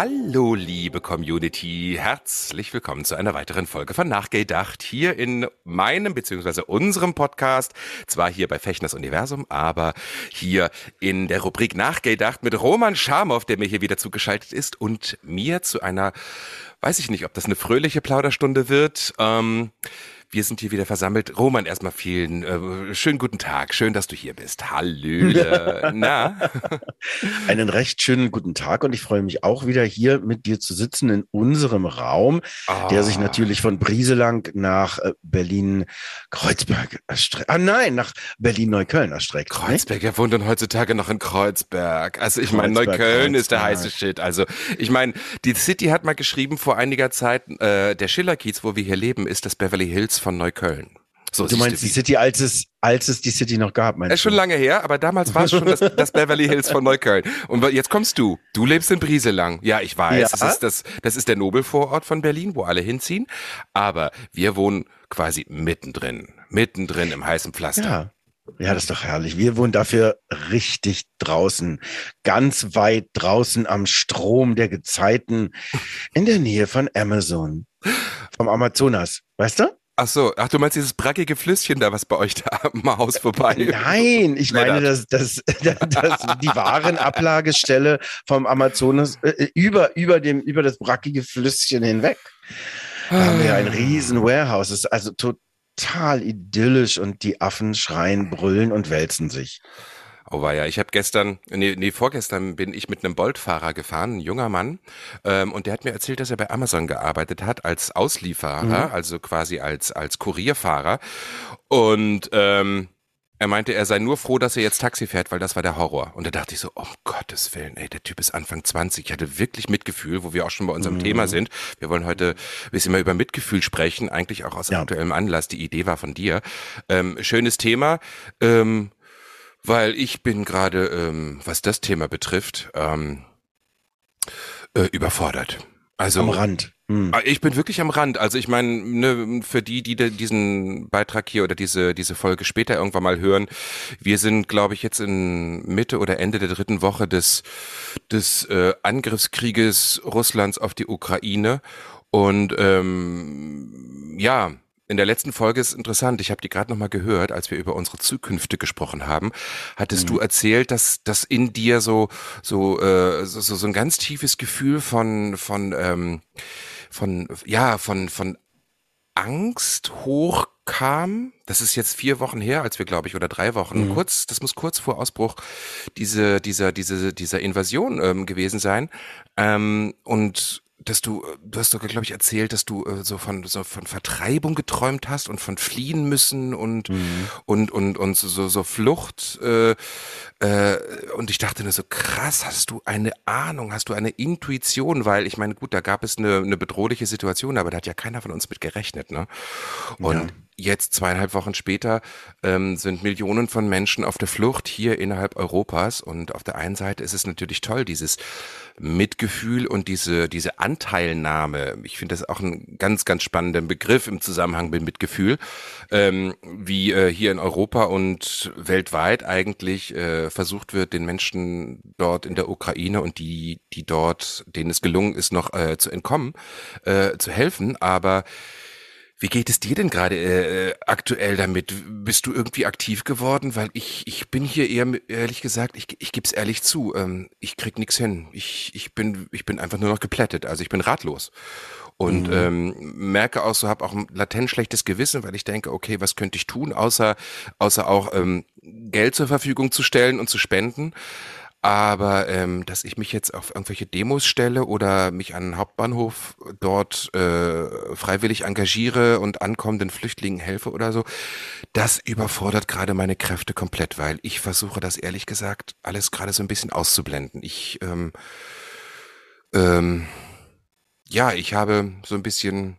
Hallo, liebe Community. Herzlich willkommen zu einer weiteren Folge von Nachgedacht hier in meinem bzw. unserem Podcast. Zwar hier bei Fechners Universum, aber hier in der Rubrik Nachgedacht mit Roman Schamow, der mir hier wieder zugeschaltet ist und mir zu einer, weiß ich nicht, ob das eine fröhliche Plauderstunde wird. Ähm, wir sind hier wieder versammelt. Roman, erstmal vielen äh, schönen guten Tag. Schön, dass du hier bist. Hallöle. Na? Einen recht schönen guten Tag und ich freue mich auch wieder hier mit dir zu sitzen in unserem Raum, Ah. der sich natürlich von Brieselang nach äh, Berlin-Kreuzberg erstreckt. Ah nein, nach Berlin-Neukölln erstreckt. Kreuzberg, wer wohnt denn heutzutage noch in Kreuzberg? Also ich meine, Kreuzberg, Neukölln ist der Kreuzberg. heiße Shit. Also ich meine, die City hat mal geschrieben vor einiger Zeit, äh, der Schillerkiez, wo wir hier leben, ist das Beverly Hills von Neukölln. So Du meinst die City, als es, als es die City noch gab, meinst ist schon du? lange her, aber damals war es schon das, das Beverly Hills von Neukölln. Und jetzt kommst du. Du lebst in Brieselang. Ja, ich weiß. Ja. Das, ist das, das ist der Nobelvorort von Berlin, wo alle hinziehen. Aber wir wohnen quasi mittendrin. Mittendrin im heißen Pflaster. Ja. Ja, das ist doch herrlich. Wir wohnen dafür richtig draußen, ganz weit draußen am Strom der Gezeiten, in der Nähe von Amazon, vom Amazonas. Weißt du? Ach so, ach du meinst dieses brackige Flüsschen da, was bei euch da am Haus vorbei? Nein, ich meine, dass das, das, die Warenablagestelle vom Amazonas äh, über, über, dem, über das brackige Flüsschen hinweg. Da haben wir ja ein riesen Warehouse. Es ist also total idyllisch und die Affen schreien, brüllen und wälzen sich. Oh war ja, ich habe gestern, nee, nee, vorgestern bin ich mit einem Bolt-Fahrer gefahren, ein junger Mann, ähm, und der hat mir erzählt, dass er bei Amazon gearbeitet hat als Auslieferer, also quasi als als Kurierfahrer. Und ähm, er meinte, er sei nur froh, dass er jetzt Taxi fährt, weil das war der Horror. Und da dachte ich so, um Gottes Willen, ey, der Typ ist Anfang 20. Ich hatte wirklich Mitgefühl, wo wir auch schon bei unserem Thema sind. Wir wollen heute ein bisschen mal über Mitgefühl sprechen, eigentlich auch aus Ja. aktuellem Anlass. Die Idee war von dir. Ähm, schönes Thema. Ähm, weil ich bin gerade, ähm, was das Thema betrifft, ähm, äh, überfordert. Also Am Rand. Hm. Ah, Ich bin wirklich am Rand. Also ich meine, ne, für die, die diesen Beitrag hier oder diese diese Folge später irgendwann mal hören, wir sind, glaube ich, jetzt in Mitte oder Ende der dritten Woche des des äh, Angriffskrieges Russlands auf die Ukraine und ähm, ja. In der letzten Folge ist interessant, ich habe die gerade noch mal gehört, als wir über unsere Zukünfte gesprochen haben, hattest du erzählt, dass dass in dir so so, äh, so so ein ganz tiefes Gefühl von von ähm, von ja von von Angst hochkam. Das ist jetzt vier Wochen her, als wir glaube ich oder drei Wochen kurz. Das muss kurz vor Ausbruch diese dieser diese dieser Invasion ähm, gewesen sein. Ähm, und dass du, äh, du hast sogar, glaube ich, erzählt, dass du äh, so von so von Vertreibung geträumt hast und von fliehen müssen und und und und so so, Flucht. Äh, äh, und ich dachte nur so krass, hast du eine Ahnung, hast du eine Intuition, weil ich meine, gut, da gab es eine, eine bedrohliche Situation, aber da hat ja keiner von uns mit gerechnet, ne? Und jetzt zweieinhalb Wochen später ähm, sind Millionen von Menschen auf der Flucht hier innerhalb Europas und auf der einen Seite ist es natürlich toll, dieses Mitgefühl und diese diese Anteilnahme. Ich finde das auch einen ganz ganz spannenden Begriff im Zusammenhang mit Mitgefühl, ähm, wie äh, hier in Europa und weltweit eigentlich äh, versucht wird, den Menschen dort in der Ukraine und die die dort denen es gelungen ist noch äh, zu entkommen, äh, zu helfen, aber wie geht es dir denn gerade äh, aktuell damit? Bist du irgendwie aktiv geworden? Weil ich, ich bin hier eher, ehrlich gesagt, ich, ich gebe es ehrlich zu, ähm, ich krieg nix hin. Ich, ich, bin, ich bin einfach nur noch geplättet, also ich bin ratlos. Und ähm, merke auch so, habe auch ein latent schlechtes Gewissen, weil ich denke, okay, was könnte ich tun, außer, außer auch ähm, Geld zur Verfügung zu stellen und zu spenden. Aber ähm, dass ich mich jetzt auf irgendwelche Demos stelle oder mich an den Hauptbahnhof dort äh, freiwillig engagiere und ankommenden Flüchtlingen helfe oder so, das überfordert gerade meine Kräfte komplett, weil ich versuche das ehrlich gesagt alles gerade so ein bisschen auszublenden. Ich ähm, Ähm, ja, ich habe so ein bisschen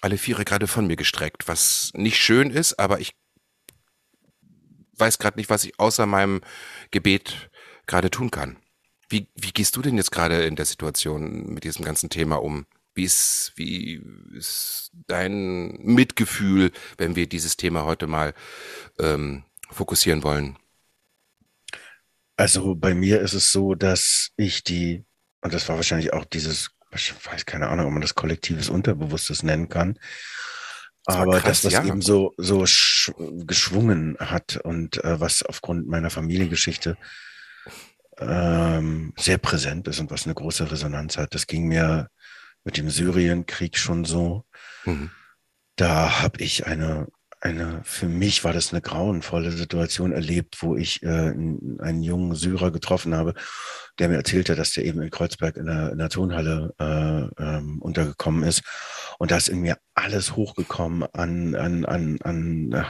alle Viere gerade von mir gestreckt, was nicht schön ist, aber ich weiß gerade nicht, was ich außer meinem Gebet gerade tun kann. Wie, wie gehst du denn jetzt gerade in der Situation mit diesem ganzen Thema um? Wie ist, wie ist dein Mitgefühl, wenn wir dieses Thema heute mal ähm, fokussieren wollen? Also bei mir ist es so, dass ich die, und das war wahrscheinlich auch dieses, ich weiß keine Ahnung, ob man das kollektives Unterbewusstes nennen kann, das aber krass, das, was ja. eben so, so geschwungen hat und äh, was aufgrund meiner Familiengeschichte ähm, sehr präsent ist und was eine große Resonanz hat, das ging mir mit dem Syrienkrieg schon so. Mhm. Da habe ich eine, eine, für mich war das eine grauenvolle Situation erlebt, wo ich äh, einen jungen Syrer getroffen habe, der mir erzählte, dass der eben in Kreuzberg in der, in der Tonhalle äh, ähm, untergekommen ist. Und da ist in mir alles hochgekommen an, an, an, an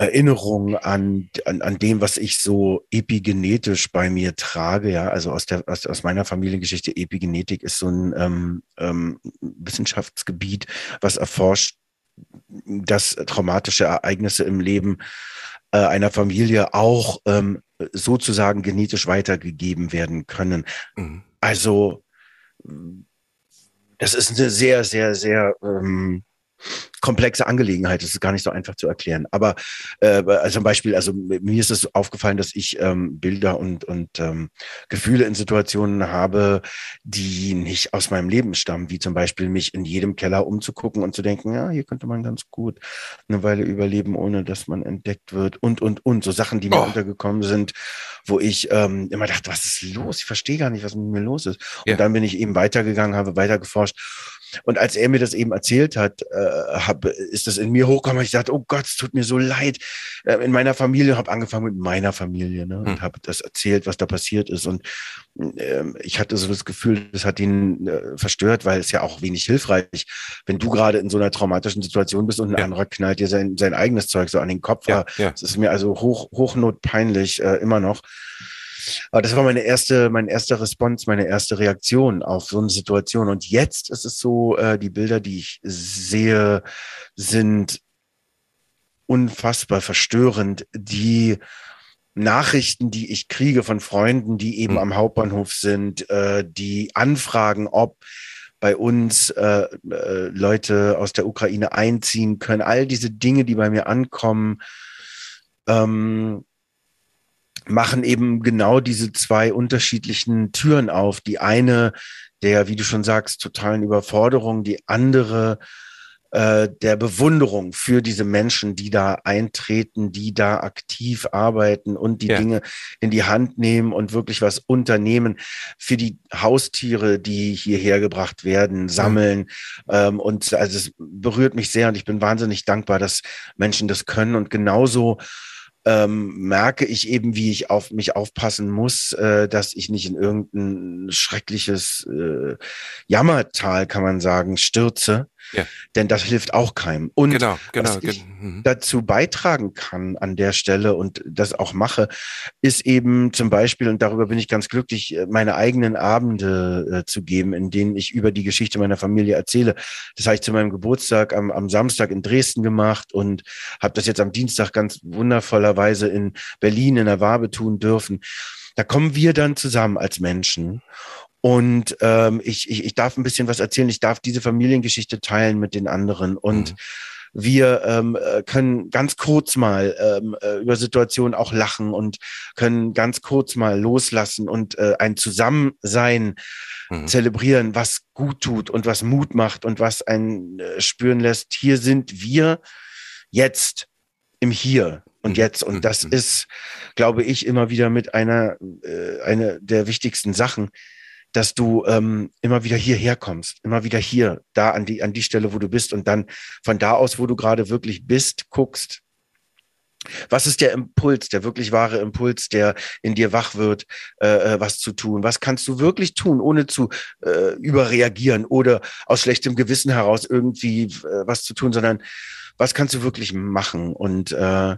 Erinnerung an, an, an dem, was ich so epigenetisch bei mir trage, ja, also aus der aus, aus meiner Familiengeschichte, Epigenetik ist so ein ähm, ähm, Wissenschaftsgebiet, was erforscht, dass traumatische Ereignisse im Leben äh, einer Familie auch ähm, sozusagen genetisch weitergegeben werden können. Mhm. Also das ist eine sehr, sehr, sehr ähm, komplexe Angelegenheit. Das ist gar nicht so einfach zu erklären. Aber äh, also zum Beispiel, also mir ist es aufgefallen, dass ich ähm, Bilder und, und ähm, Gefühle in Situationen habe, die nicht aus meinem Leben stammen, wie zum Beispiel mich in jedem Keller umzugucken und zu denken, ja, hier könnte man ganz gut eine Weile überleben, ohne dass man entdeckt wird und, und, und. So Sachen, die mir oh. untergekommen sind, wo ich ähm, immer dachte, was ist los? Ich verstehe gar nicht, was mit mir los ist. Und ja. dann bin ich eben weitergegangen, habe weitergeforscht und als er mir das eben erzählt hat, äh, hab, ist das in mir hochgekommen. Ich dachte, oh Gott, es tut mir so leid. Äh, in meiner Familie, habe angefangen mit meiner Familie ne, und hm. habe das erzählt, was da passiert ist. Und äh, ich hatte so das Gefühl, das hat ihn äh, verstört, weil es ja auch wenig hilfreich, wenn du gerade in so einer traumatischen Situation bist und ein ja. anderer knallt dir sein, sein eigenes Zeug so an den Kopf. Ja, ja. Das ist mir also hoch, hochnotpeinlich äh, immer noch. Aber das war meine erste, mein erster Response, meine erste Reaktion auf so eine Situation. Und jetzt ist es so, äh, die Bilder, die ich sehe, sind unfassbar verstörend. Die Nachrichten, die ich kriege von Freunden, die eben mhm. am Hauptbahnhof sind, äh, die anfragen, ob bei uns äh, äh, Leute aus der Ukraine einziehen können, all diese Dinge, die bei mir ankommen, ähm, machen eben genau diese zwei unterschiedlichen Türen auf. Die eine der, wie du schon sagst, totalen Überforderung, die andere äh, der Bewunderung für diese Menschen, die da eintreten, die da aktiv arbeiten und die ja. Dinge in die Hand nehmen und wirklich was unternehmen für die Haustiere, die hierher gebracht werden, sammeln. Mhm. Ähm, und also es berührt mich sehr und ich bin wahnsinnig dankbar, dass Menschen das können und genauso ähm, merke ich eben, wie ich auf mich aufpassen muss, äh, dass ich nicht in irgendein schreckliches äh, Jammertal, kann man sagen, stürze. Ja. Denn das hilft auch keinem. Und genau, genau, was ich mhm. dazu beitragen kann an der Stelle und das auch mache, ist eben zum Beispiel, und darüber bin ich ganz glücklich, äh, meine eigenen Abende äh, zu geben, in denen ich über die Geschichte meiner Familie erzähle. Das habe ich zu meinem Geburtstag am, am Samstag in Dresden gemacht und habe das jetzt am Dienstag ganz wundervollerweise in Berlin in der Wabe tun dürfen. Da kommen wir dann zusammen als Menschen und ähm, ich, ich, ich darf ein bisschen was erzählen. Ich darf diese Familiengeschichte teilen mit den anderen. Und mhm. wir ähm, äh, können ganz kurz mal ähm, äh, über Situationen auch lachen und können ganz kurz mal loslassen und äh, ein Zusammensein mhm. zelebrieren, was gut tut und was Mut macht und was einen äh, spüren lässt. Hier sind wir jetzt im Hier und mhm. jetzt. Und das mhm. ist, glaube ich, immer wieder mit einer, äh, eine der wichtigsten Sachen, dass du ähm, immer wieder hierher kommst, immer wieder hier, da an die, an die Stelle, wo du bist und dann von da aus, wo du gerade wirklich bist, guckst, was ist der Impuls, der wirklich wahre Impuls, der in dir wach wird, äh, äh, was zu tun? Was kannst du wirklich tun, ohne zu äh, überreagieren oder aus schlechtem Gewissen heraus irgendwie äh, was zu tun, sondern was kannst du wirklich machen? Und äh,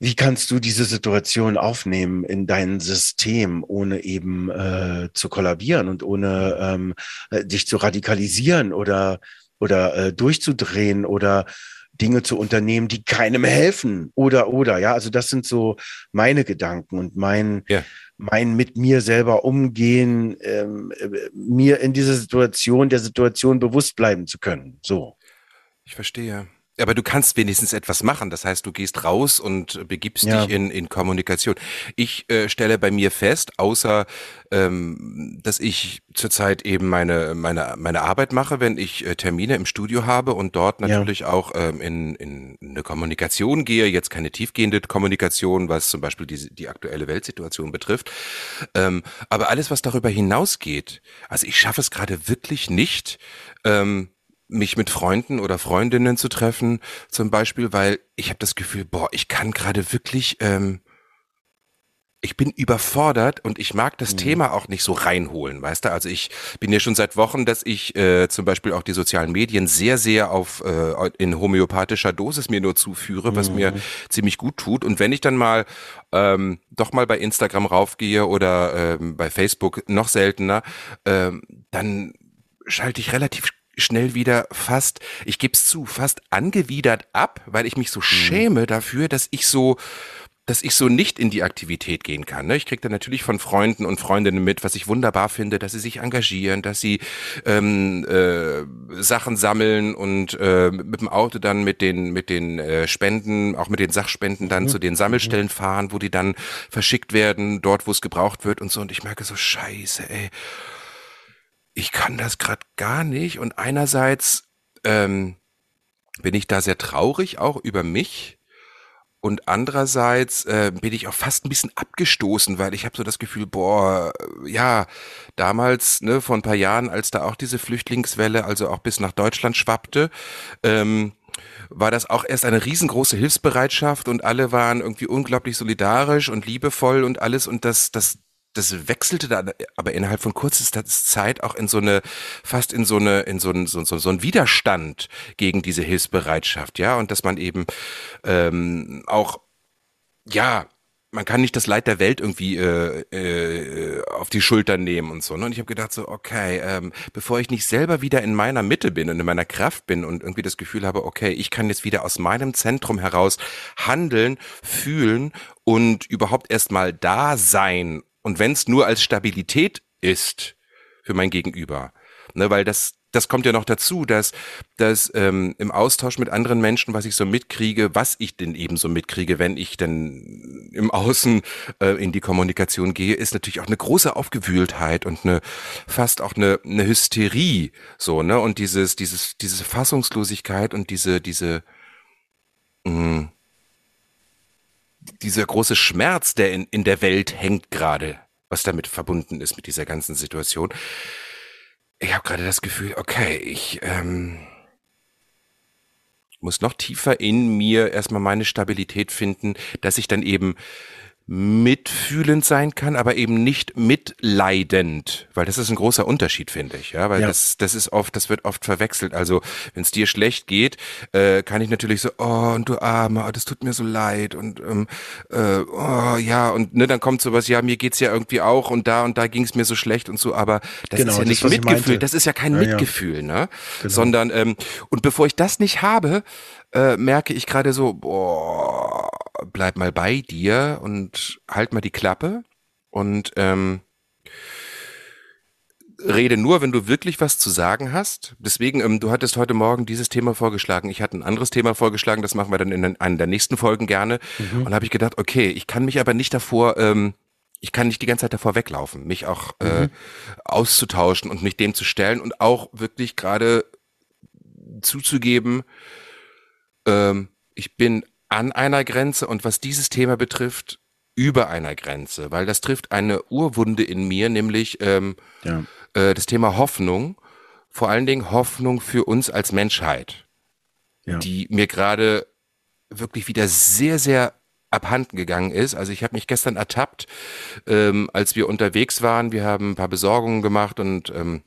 wie kannst du diese Situation aufnehmen in dein System, ohne eben äh, zu kollabieren und ohne ähm, äh, dich zu radikalisieren oder, oder äh, durchzudrehen oder Dinge zu unternehmen, die keinem helfen oder oder ja, also das sind so meine Gedanken und mein ja. mein mit mir selber umgehen, ähm, äh, mir in dieser Situation der Situation bewusst bleiben zu können. So. Ich verstehe. Aber du kannst wenigstens etwas machen. Das heißt, du gehst raus und begibst ja. dich in, in Kommunikation. Ich äh, stelle bei mir fest, außer ähm, dass ich zurzeit eben meine, meine, meine Arbeit mache, wenn ich äh, Termine im Studio habe und dort natürlich ja. auch ähm, in, in eine Kommunikation gehe, jetzt keine tiefgehende Kommunikation, was zum Beispiel die, die aktuelle Weltsituation betrifft. Ähm, aber alles, was darüber hinausgeht, also ich schaffe es gerade wirklich nicht, ähm, mich mit Freunden oder Freundinnen zu treffen, zum Beispiel, weil ich habe das Gefühl, boah, ich kann gerade wirklich, ähm, ich bin überfordert und ich mag das mhm. Thema auch nicht so reinholen, weißt du? Also ich bin ja schon seit Wochen, dass ich äh, zum Beispiel auch die sozialen Medien sehr, sehr auf äh, in homöopathischer Dosis mir nur zuführe, was mhm. mir ziemlich gut tut. Und wenn ich dann mal ähm, doch mal bei Instagram raufgehe oder ähm, bei Facebook noch seltener, ähm, dann schalte ich relativ schnell wieder fast, ich gebe es zu, fast angewidert ab, weil ich mich so mhm. schäme dafür, dass ich so dass ich so nicht in die Aktivität gehen kann. Ne? Ich kriege dann natürlich von Freunden und Freundinnen mit, was ich wunderbar finde, dass sie sich engagieren, dass sie ähm, äh, Sachen sammeln und äh, mit dem Auto dann mit den mit den äh, Spenden, auch mit den Sachspenden dann mhm. zu den Sammelstellen mhm. fahren, wo die dann verschickt werden, dort wo es gebraucht wird und so. Und ich merke so Scheiße, ey ich kann das gerade gar nicht. Und einerseits ähm, bin ich da sehr traurig auch über mich. Und andererseits äh, bin ich auch fast ein bisschen abgestoßen, weil ich habe so das Gefühl, boah, ja, damals, ne, vor ein paar Jahren, als da auch diese Flüchtlingswelle, also auch bis nach Deutschland schwappte, ähm, war das auch erst eine riesengroße Hilfsbereitschaft und alle waren irgendwie unglaublich solidarisch und liebevoll und alles und das, das, das wechselte dann aber innerhalb von kurzer Zeit auch in so eine, fast in so eine, in so ein, so, so, so ein Widerstand gegen diese Hilfsbereitschaft, ja, und dass man eben ähm, auch, ja, man kann nicht das Leid der Welt irgendwie äh, äh, auf die Schultern nehmen und so. Ne? Und ich habe gedacht so, okay, ähm, bevor ich nicht selber wieder in meiner Mitte bin und in meiner Kraft bin und irgendwie das Gefühl habe, okay, ich kann jetzt wieder aus meinem Zentrum heraus handeln, fühlen und überhaupt erstmal da sein und wenn es nur als Stabilität ist für mein Gegenüber, ne, weil das das kommt ja noch dazu, dass, dass ähm, im Austausch mit anderen Menschen, was ich so mitkriege, was ich denn eben so mitkriege, wenn ich denn im Außen äh, in die Kommunikation gehe, ist natürlich auch eine große Aufgewühltheit und eine fast auch eine, eine Hysterie, so ne? Und dieses dieses diese Fassungslosigkeit und diese diese mh, dieser große Schmerz, der in, in der Welt hängt gerade, was damit verbunden ist mit dieser ganzen Situation. Ich habe gerade das Gefühl, okay, ich ähm, muss noch tiefer in mir erstmal meine Stabilität finden, dass ich dann eben mitfühlend sein kann, aber eben nicht mitleidend, weil das ist ein großer Unterschied, finde ich, ja, weil ja. das das ist oft, das wird oft verwechselt. Also wenn es dir schlecht geht, äh, kann ich natürlich so, oh und du Arme, oh, das tut mir so leid und ähm, äh, oh ja und ne, dann kommt sowas, ja mir geht's ja irgendwie auch und da und da ging's mir so schlecht und so, aber das genau, ist ja nicht das, Mitgefühl, das ist ja kein ja, Mitgefühl, ne, genau. sondern ähm, und bevor ich das nicht habe, äh, merke ich gerade so, boah, bleib mal bei dir und halt mal die Klappe und ähm, rede nur, wenn du wirklich was zu sagen hast. Deswegen, ähm, du hattest heute Morgen dieses Thema vorgeschlagen. Ich hatte ein anderes Thema vorgeschlagen, das machen wir dann in einer der nächsten Folgen gerne. Mhm. Und habe ich gedacht, okay, ich kann mich aber nicht davor, ähm, ich kann nicht die ganze Zeit davor weglaufen, mich auch äh, mhm. äh, auszutauschen und mich dem zu stellen und auch wirklich gerade zuzugeben, ähm, ich bin an einer Grenze und was dieses Thema betrifft, über einer Grenze, weil das trifft eine Urwunde in mir, nämlich ähm, ja. äh, das Thema Hoffnung, vor allen Dingen Hoffnung für uns als Menschheit, ja. die mir gerade wirklich wieder sehr, sehr abhanden gegangen ist. Also ich habe mich gestern ertappt, ähm, als wir unterwegs waren. Wir haben ein paar Besorgungen gemacht und ähm,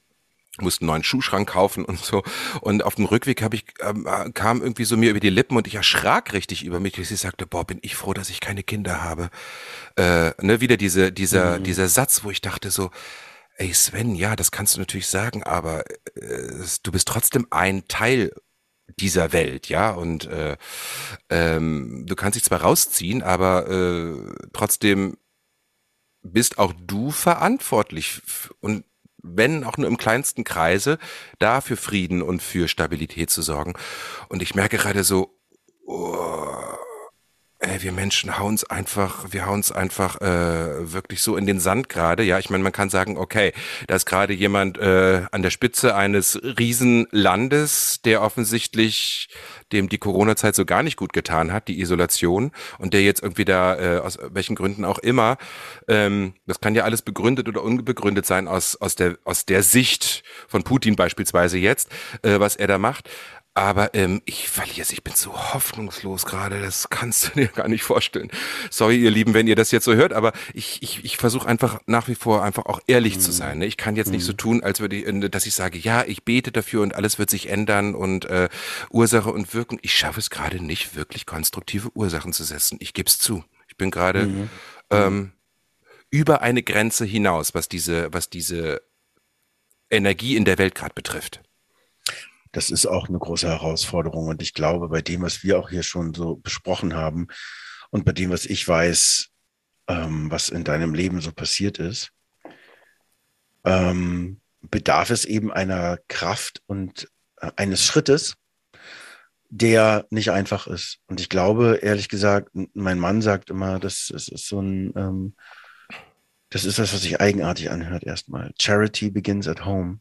musste einen neuen Schuhschrank kaufen und so. Und auf dem Rückweg habe ich ähm, kam irgendwie so mir über die Lippen und ich erschrak richtig über mich, ich sagte, boah, bin ich froh, dass ich keine Kinder habe. Äh, ne, wieder diese dieser mhm. dieser Satz, wo ich dachte so, ey Sven, ja, das kannst du natürlich sagen, aber äh, du bist trotzdem ein Teil dieser Welt, ja, und äh, ähm, du kannst dich zwar rausziehen, aber äh, trotzdem bist auch du verantwortlich und wenn auch nur im kleinsten Kreise, da für Frieden und für Stabilität zu sorgen. Und ich merke gerade so, oh, ey, wir Menschen hauen's einfach, wir hauen's einfach äh, wirklich so in den Sand gerade. Ja, ich meine, man kann sagen, okay, da ist gerade jemand äh, an der Spitze eines Riesenlandes, der offensichtlich dem die Corona-Zeit so gar nicht gut getan hat, die Isolation, und der jetzt irgendwie da, äh, aus welchen Gründen auch immer, ähm, das kann ja alles begründet oder unbegründet sein aus, aus, der, aus der Sicht von Putin beispielsweise jetzt, äh, was er da macht. Aber ähm, ich verliere es, ich bin so hoffnungslos gerade, das kannst du dir gar nicht vorstellen. Sorry, ihr Lieben, wenn ihr das jetzt so hört, aber ich, ich, ich versuche einfach nach wie vor einfach auch ehrlich mhm. zu sein. Ne? Ich kann jetzt mhm. nicht so mhm. tun, als würde ich, äh, dass ich sage, ja, ich bete dafür und alles wird sich ändern und äh, Ursache und Wirkung. Ich schaffe es gerade nicht, wirklich konstruktive Ursachen zu setzen. Ich gebe es zu. Ich bin gerade mhm. ähm, über eine Grenze hinaus, was diese, was diese Energie in der Welt gerade betrifft das ist auch eine große Herausforderung. Und ich glaube, bei dem, was wir auch hier schon so besprochen haben und bei dem, was ich weiß, ähm, was in deinem Leben so passiert ist, ähm, bedarf es eben einer Kraft und äh, eines Schrittes, der nicht einfach ist. Und ich glaube, ehrlich gesagt, mein Mann sagt immer, das, das ist so ein, ähm, das ist das, was sich eigenartig anhört erstmal. Charity begins at home.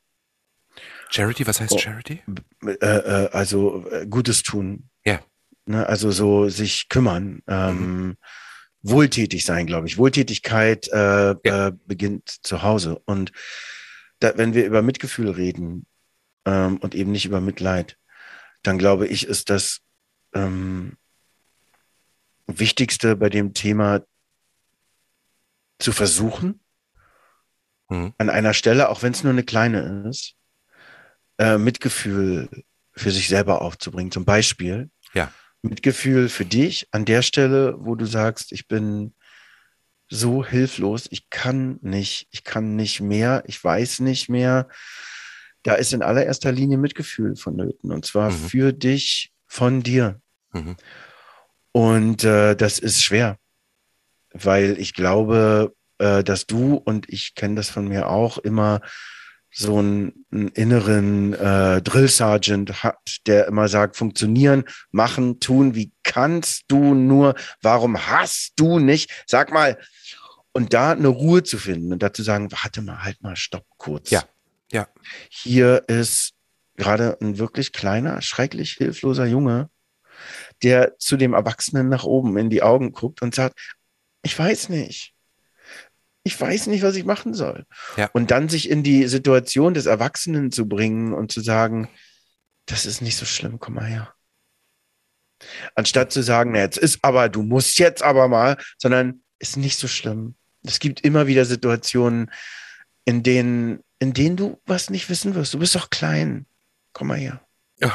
Charity, was heißt oh, Charity? Äh, äh, also äh, Gutes tun. Ja. Ne, also so sich kümmern. Ähm, mhm. Wohltätig sein, glaube ich. Wohltätigkeit äh, ja. äh, beginnt zu Hause. Und da, wenn wir über Mitgefühl reden ähm, und eben nicht über Mitleid, dann glaube ich, ist das ähm, Wichtigste bei dem Thema zu versuchen, mhm. an einer Stelle, auch wenn es nur eine kleine ist, äh, Mitgefühl für sich selber aufzubringen. Zum Beispiel ja. Mitgefühl für dich an der Stelle, wo du sagst, ich bin so hilflos, ich kann nicht, ich kann nicht mehr, ich weiß nicht mehr. Da ist in allererster Linie Mitgefühl vonnöten und zwar mhm. für dich, von dir. Mhm. Und äh, das ist schwer, weil ich glaube, äh, dass du und ich kenne das von mir auch immer so einen, einen inneren äh, Drill Sergeant hat, der immer sagt, funktionieren, machen, tun, wie kannst du nur, warum hast du nicht, sag mal, und da eine Ruhe zu finden und dazu sagen, warte mal, halt mal, stopp kurz. Ja, ja. Hier ist gerade ein wirklich kleiner, schrecklich hilfloser Junge, der zu dem Erwachsenen nach oben in die Augen guckt und sagt, ich weiß nicht ich weiß nicht, was ich machen soll. Ja. Und dann sich in die Situation des Erwachsenen zu bringen und zu sagen, das ist nicht so schlimm, komm mal her. Anstatt zu sagen, na, jetzt ist aber, du musst jetzt aber mal, sondern ist nicht so schlimm. Es gibt immer wieder Situationen, in denen, in denen du was nicht wissen wirst. Du bist doch klein. Komm mal her. Ja.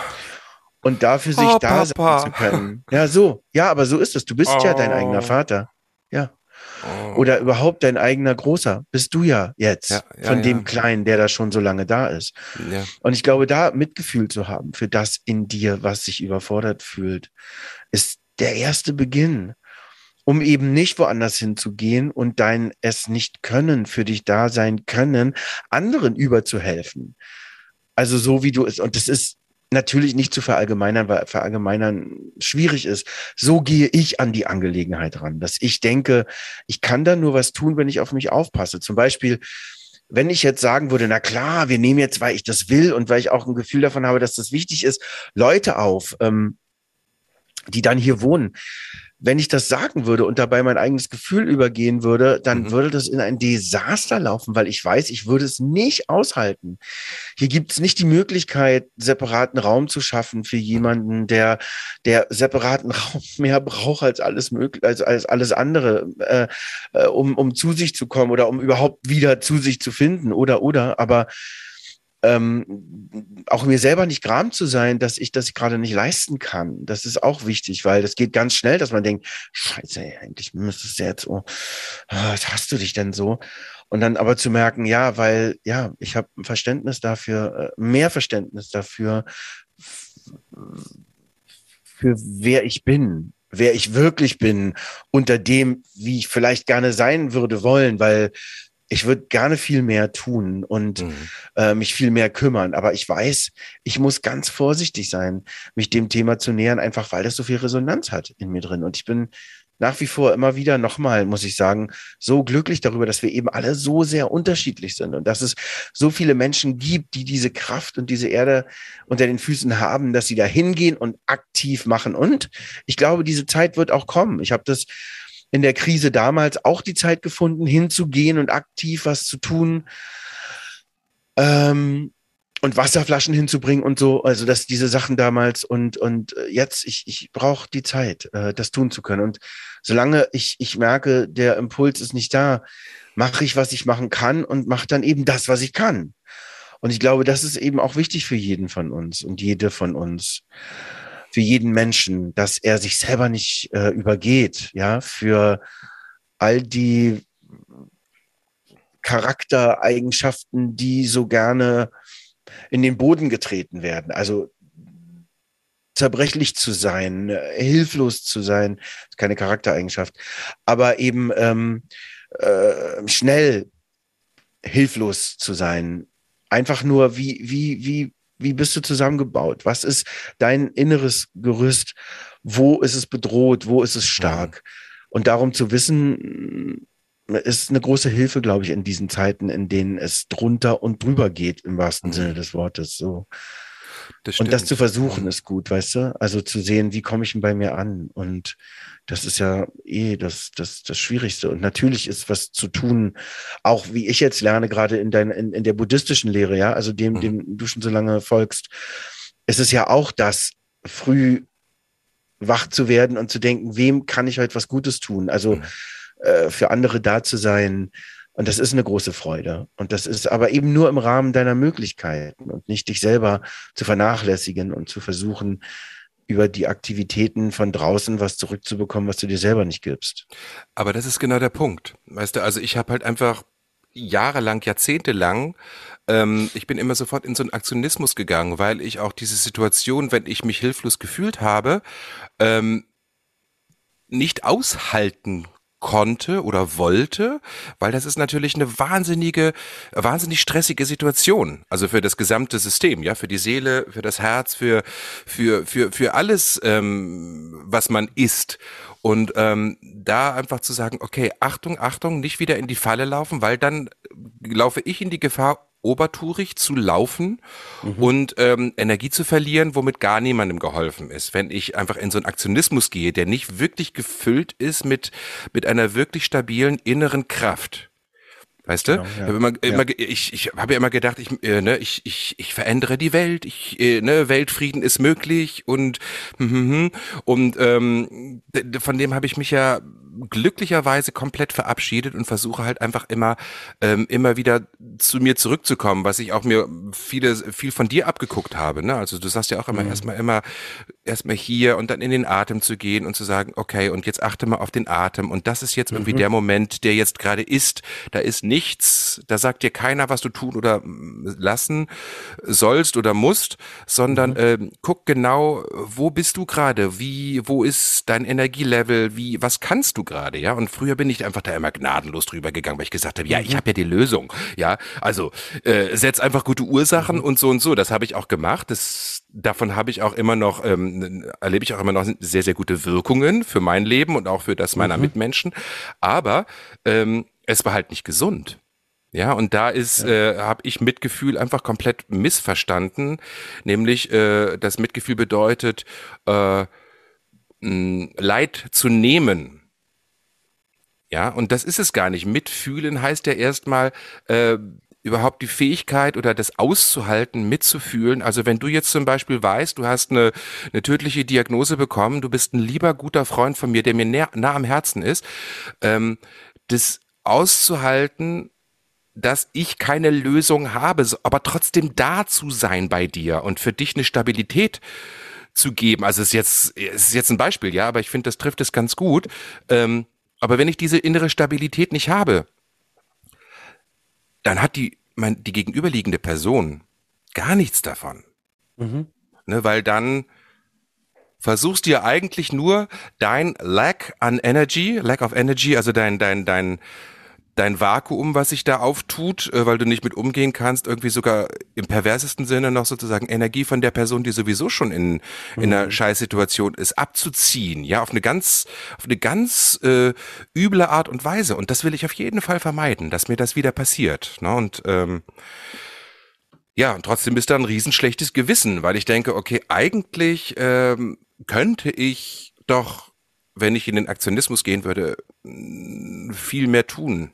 Und dafür sich oh, da Papa. sein zu können. Ja, so. Ja, aber so ist es. Du bist oh. ja dein eigener oh. Vater. Ja. Oh. Oder überhaupt dein eigener Großer. Bist du ja jetzt ja, ja, von dem Kleinen, der da schon so lange da ist. Und ich glaube, da Mitgefühl zu haben für das in dir, was sich überfordert fühlt, ist der erste Beginn um eben nicht woanders hinzugehen und dein es nicht können, für dich da sein können, anderen überzuhelfen. Also so wie du es, und das ist natürlich nicht zu verallgemeinern, weil verallgemeinern schwierig ist. So gehe ich an die Angelegenheit ran, dass ich denke, ich kann da nur was tun, wenn ich auf mich aufpasse. Zum Beispiel, wenn ich jetzt sagen würde, na klar, wir nehmen jetzt, weil ich das will und weil ich auch ein Gefühl davon habe, dass das wichtig ist, Leute auf, ähm, die dann hier wohnen wenn ich das sagen würde und dabei mein eigenes Gefühl übergehen würde, dann mhm. würde das in ein Desaster laufen, weil ich weiß, ich würde es nicht aushalten. Hier gibt es nicht die Möglichkeit, separaten Raum zu schaffen für jemanden, der, der separaten Raum mehr braucht als alles möglich, als, als alles andere, äh, äh, um, um zu sich zu kommen oder um überhaupt wieder zu sich zu finden oder, oder, aber ähm, auch mir selber nicht gram zu sein, dass ich das gerade nicht leisten kann. Das ist auch wichtig, weil das geht ganz schnell, dass man denkt, scheiße, eigentlich müsstest du jetzt so, ah, was hast du dich denn so? Und dann aber zu merken, ja, weil, ja, ich habe ein Verständnis dafür, äh, mehr Verständnis dafür, für wer ich bin, wer ich wirklich bin, unter dem, wie ich vielleicht gerne sein würde wollen, weil ich würde gerne viel mehr tun und mhm. äh, mich viel mehr kümmern. Aber ich weiß, ich muss ganz vorsichtig sein, mich dem Thema zu nähern, einfach weil das so viel Resonanz hat in mir drin. Und ich bin nach wie vor immer wieder nochmal, muss ich sagen, so glücklich darüber, dass wir eben alle so sehr unterschiedlich sind und dass es so viele Menschen gibt, die diese Kraft und diese Erde unter den Füßen haben, dass sie da hingehen und aktiv machen. Und ich glaube, diese Zeit wird auch kommen. Ich habe das in der Krise damals auch die Zeit gefunden, hinzugehen und aktiv was zu tun. Ähm, und Wasserflaschen hinzubringen und so, also dass diese Sachen damals und und äh, jetzt ich ich brauche die Zeit, äh, das tun zu können und solange ich ich merke, der Impuls ist nicht da, mache ich was ich machen kann und mache dann eben das, was ich kann. Und ich glaube, das ist eben auch wichtig für jeden von uns und jede von uns für jeden Menschen, dass er sich selber nicht äh, übergeht, ja, für all die Charaktereigenschaften, die so gerne in den Boden getreten werden. Also zerbrechlich zu sein, hilflos zu sein, ist keine Charaktereigenschaft, aber eben ähm, äh, schnell hilflos zu sein. Einfach nur, wie, wie, wie wie bist du zusammengebaut? Was ist dein inneres Gerüst? Wo ist es bedroht? Wo ist es stark? Und darum zu wissen, ist eine große Hilfe, glaube ich, in diesen Zeiten, in denen es drunter und drüber geht, im wahrsten mhm. Sinne des Wortes. So. Das und das zu versuchen ist gut, weißt du? Also zu sehen, wie komme ich denn bei mir an? Und das ist ja eh das, das, das Schwierigste. Und natürlich ist was zu tun, auch wie ich jetzt lerne, gerade in, dein, in, in der buddhistischen Lehre, ja, also dem, mhm. dem du schon so lange folgst, ist es ja auch das, früh wach zu werden und zu denken, wem kann ich heute was Gutes tun? Also mhm. äh, für andere da zu sein, und das ist eine große Freude. Und das ist aber eben nur im Rahmen deiner Möglichkeiten und nicht dich selber zu vernachlässigen und zu versuchen, über die Aktivitäten von draußen was zurückzubekommen, was du dir selber nicht gibst. Aber das ist genau der Punkt. Weißt du, also ich habe halt einfach jahrelang, jahrzehntelang, ähm, ich bin immer sofort in so einen Aktionismus gegangen, weil ich auch diese Situation, wenn ich mich hilflos gefühlt habe, ähm, nicht aushalten konnte oder wollte, weil das ist natürlich eine wahnsinnige, wahnsinnig stressige Situation. Also für das gesamte System, ja, für die Seele, für das Herz, für für für für alles, ähm, was man isst. Und ähm, da einfach zu sagen, okay, Achtung, Achtung, nicht wieder in die Falle laufen, weil dann laufe ich in die Gefahr, obertourig zu laufen mhm. und ähm, Energie zu verlieren, womit gar niemandem geholfen ist. Wenn ich einfach in so einen Aktionismus gehe, der nicht wirklich gefüllt ist mit, mit einer wirklich stabilen inneren Kraft. Weißt du? Genau, ja. Ich habe immer, immer, ja. ich, ich habe ja immer gedacht, ich, äh, ne, ich, ich, ich verändere die Welt, ich, äh, ne, Weltfrieden ist möglich und hm, hm, hm. und ähm, von dem habe ich mich ja glücklicherweise komplett verabschiedet und versuche halt einfach immer ähm, immer wieder zu mir zurückzukommen, was ich auch mir viele viel von dir abgeguckt habe. Ne? Also du sagst ja auch immer mhm. erstmal immer erstmal hier und dann in den Atem zu gehen und zu sagen, okay, und jetzt achte mal auf den Atem und das ist jetzt irgendwie mhm. der Moment, der jetzt gerade ist. Da ist nichts, da sagt dir keiner, was du tun oder lassen sollst oder musst, sondern mhm. äh, guck genau, wo bist du gerade, wie, wo ist dein Energielevel, wie, was kannst du gerade, ja? Und früher bin ich einfach da immer gnadenlos drüber gegangen, weil ich gesagt habe, ja, ich mhm. habe ja die Lösung, ja? Also äh, setz einfach gute Ursachen mhm. und so und so. Das habe ich auch gemacht. Das davon habe ich auch immer noch, ähm, erlebe ich auch immer noch sehr, sehr gute Wirkungen für mein Leben und auch für das meiner mhm. Mitmenschen. Aber ähm, es war halt nicht gesund. Ja, und da ist, ja. äh, habe ich Mitgefühl einfach komplett missverstanden. Nämlich, äh, das Mitgefühl bedeutet, äh, Leid zu nehmen. Ja, und das ist es gar nicht. Mitfühlen heißt ja erstmal, äh, überhaupt die Fähigkeit oder das auszuhalten, mitzufühlen. Also wenn du jetzt zum Beispiel weißt, du hast eine, eine tödliche Diagnose bekommen, du bist ein lieber, guter Freund von mir, der mir nah, nah am Herzen ist, ähm, das auszuhalten, dass ich keine Lösung habe, aber trotzdem da zu sein bei dir und für dich eine Stabilität zu geben. Also es ist jetzt, es ist jetzt ein Beispiel, ja, aber ich finde, das trifft es ganz gut. Ähm, aber wenn ich diese innere Stabilität nicht habe, dann hat die, mein, die gegenüberliegende Person gar nichts davon. Mhm. Ne, weil dann versuchst du ja eigentlich nur dein Lack an Energy, Lack of Energy, also dein, dein, dein, dein Vakuum, was sich da auftut, äh, weil du nicht mit umgehen kannst, irgendwie sogar im perversesten Sinne noch sozusagen Energie von der Person, die sowieso schon in, in einer mhm. Scheißsituation ist, abzuziehen, ja, auf eine ganz, auf eine ganz äh, üble Art und Weise. Und das will ich auf jeden Fall vermeiden, dass mir das wieder passiert. Ne? Und ähm, ja, und trotzdem ist da ein riesenschlechtes Gewissen, weil ich denke, okay, eigentlich ähm, könnte ich doch, wenn ich in den Aktionismus gehen würde, viel mehr tun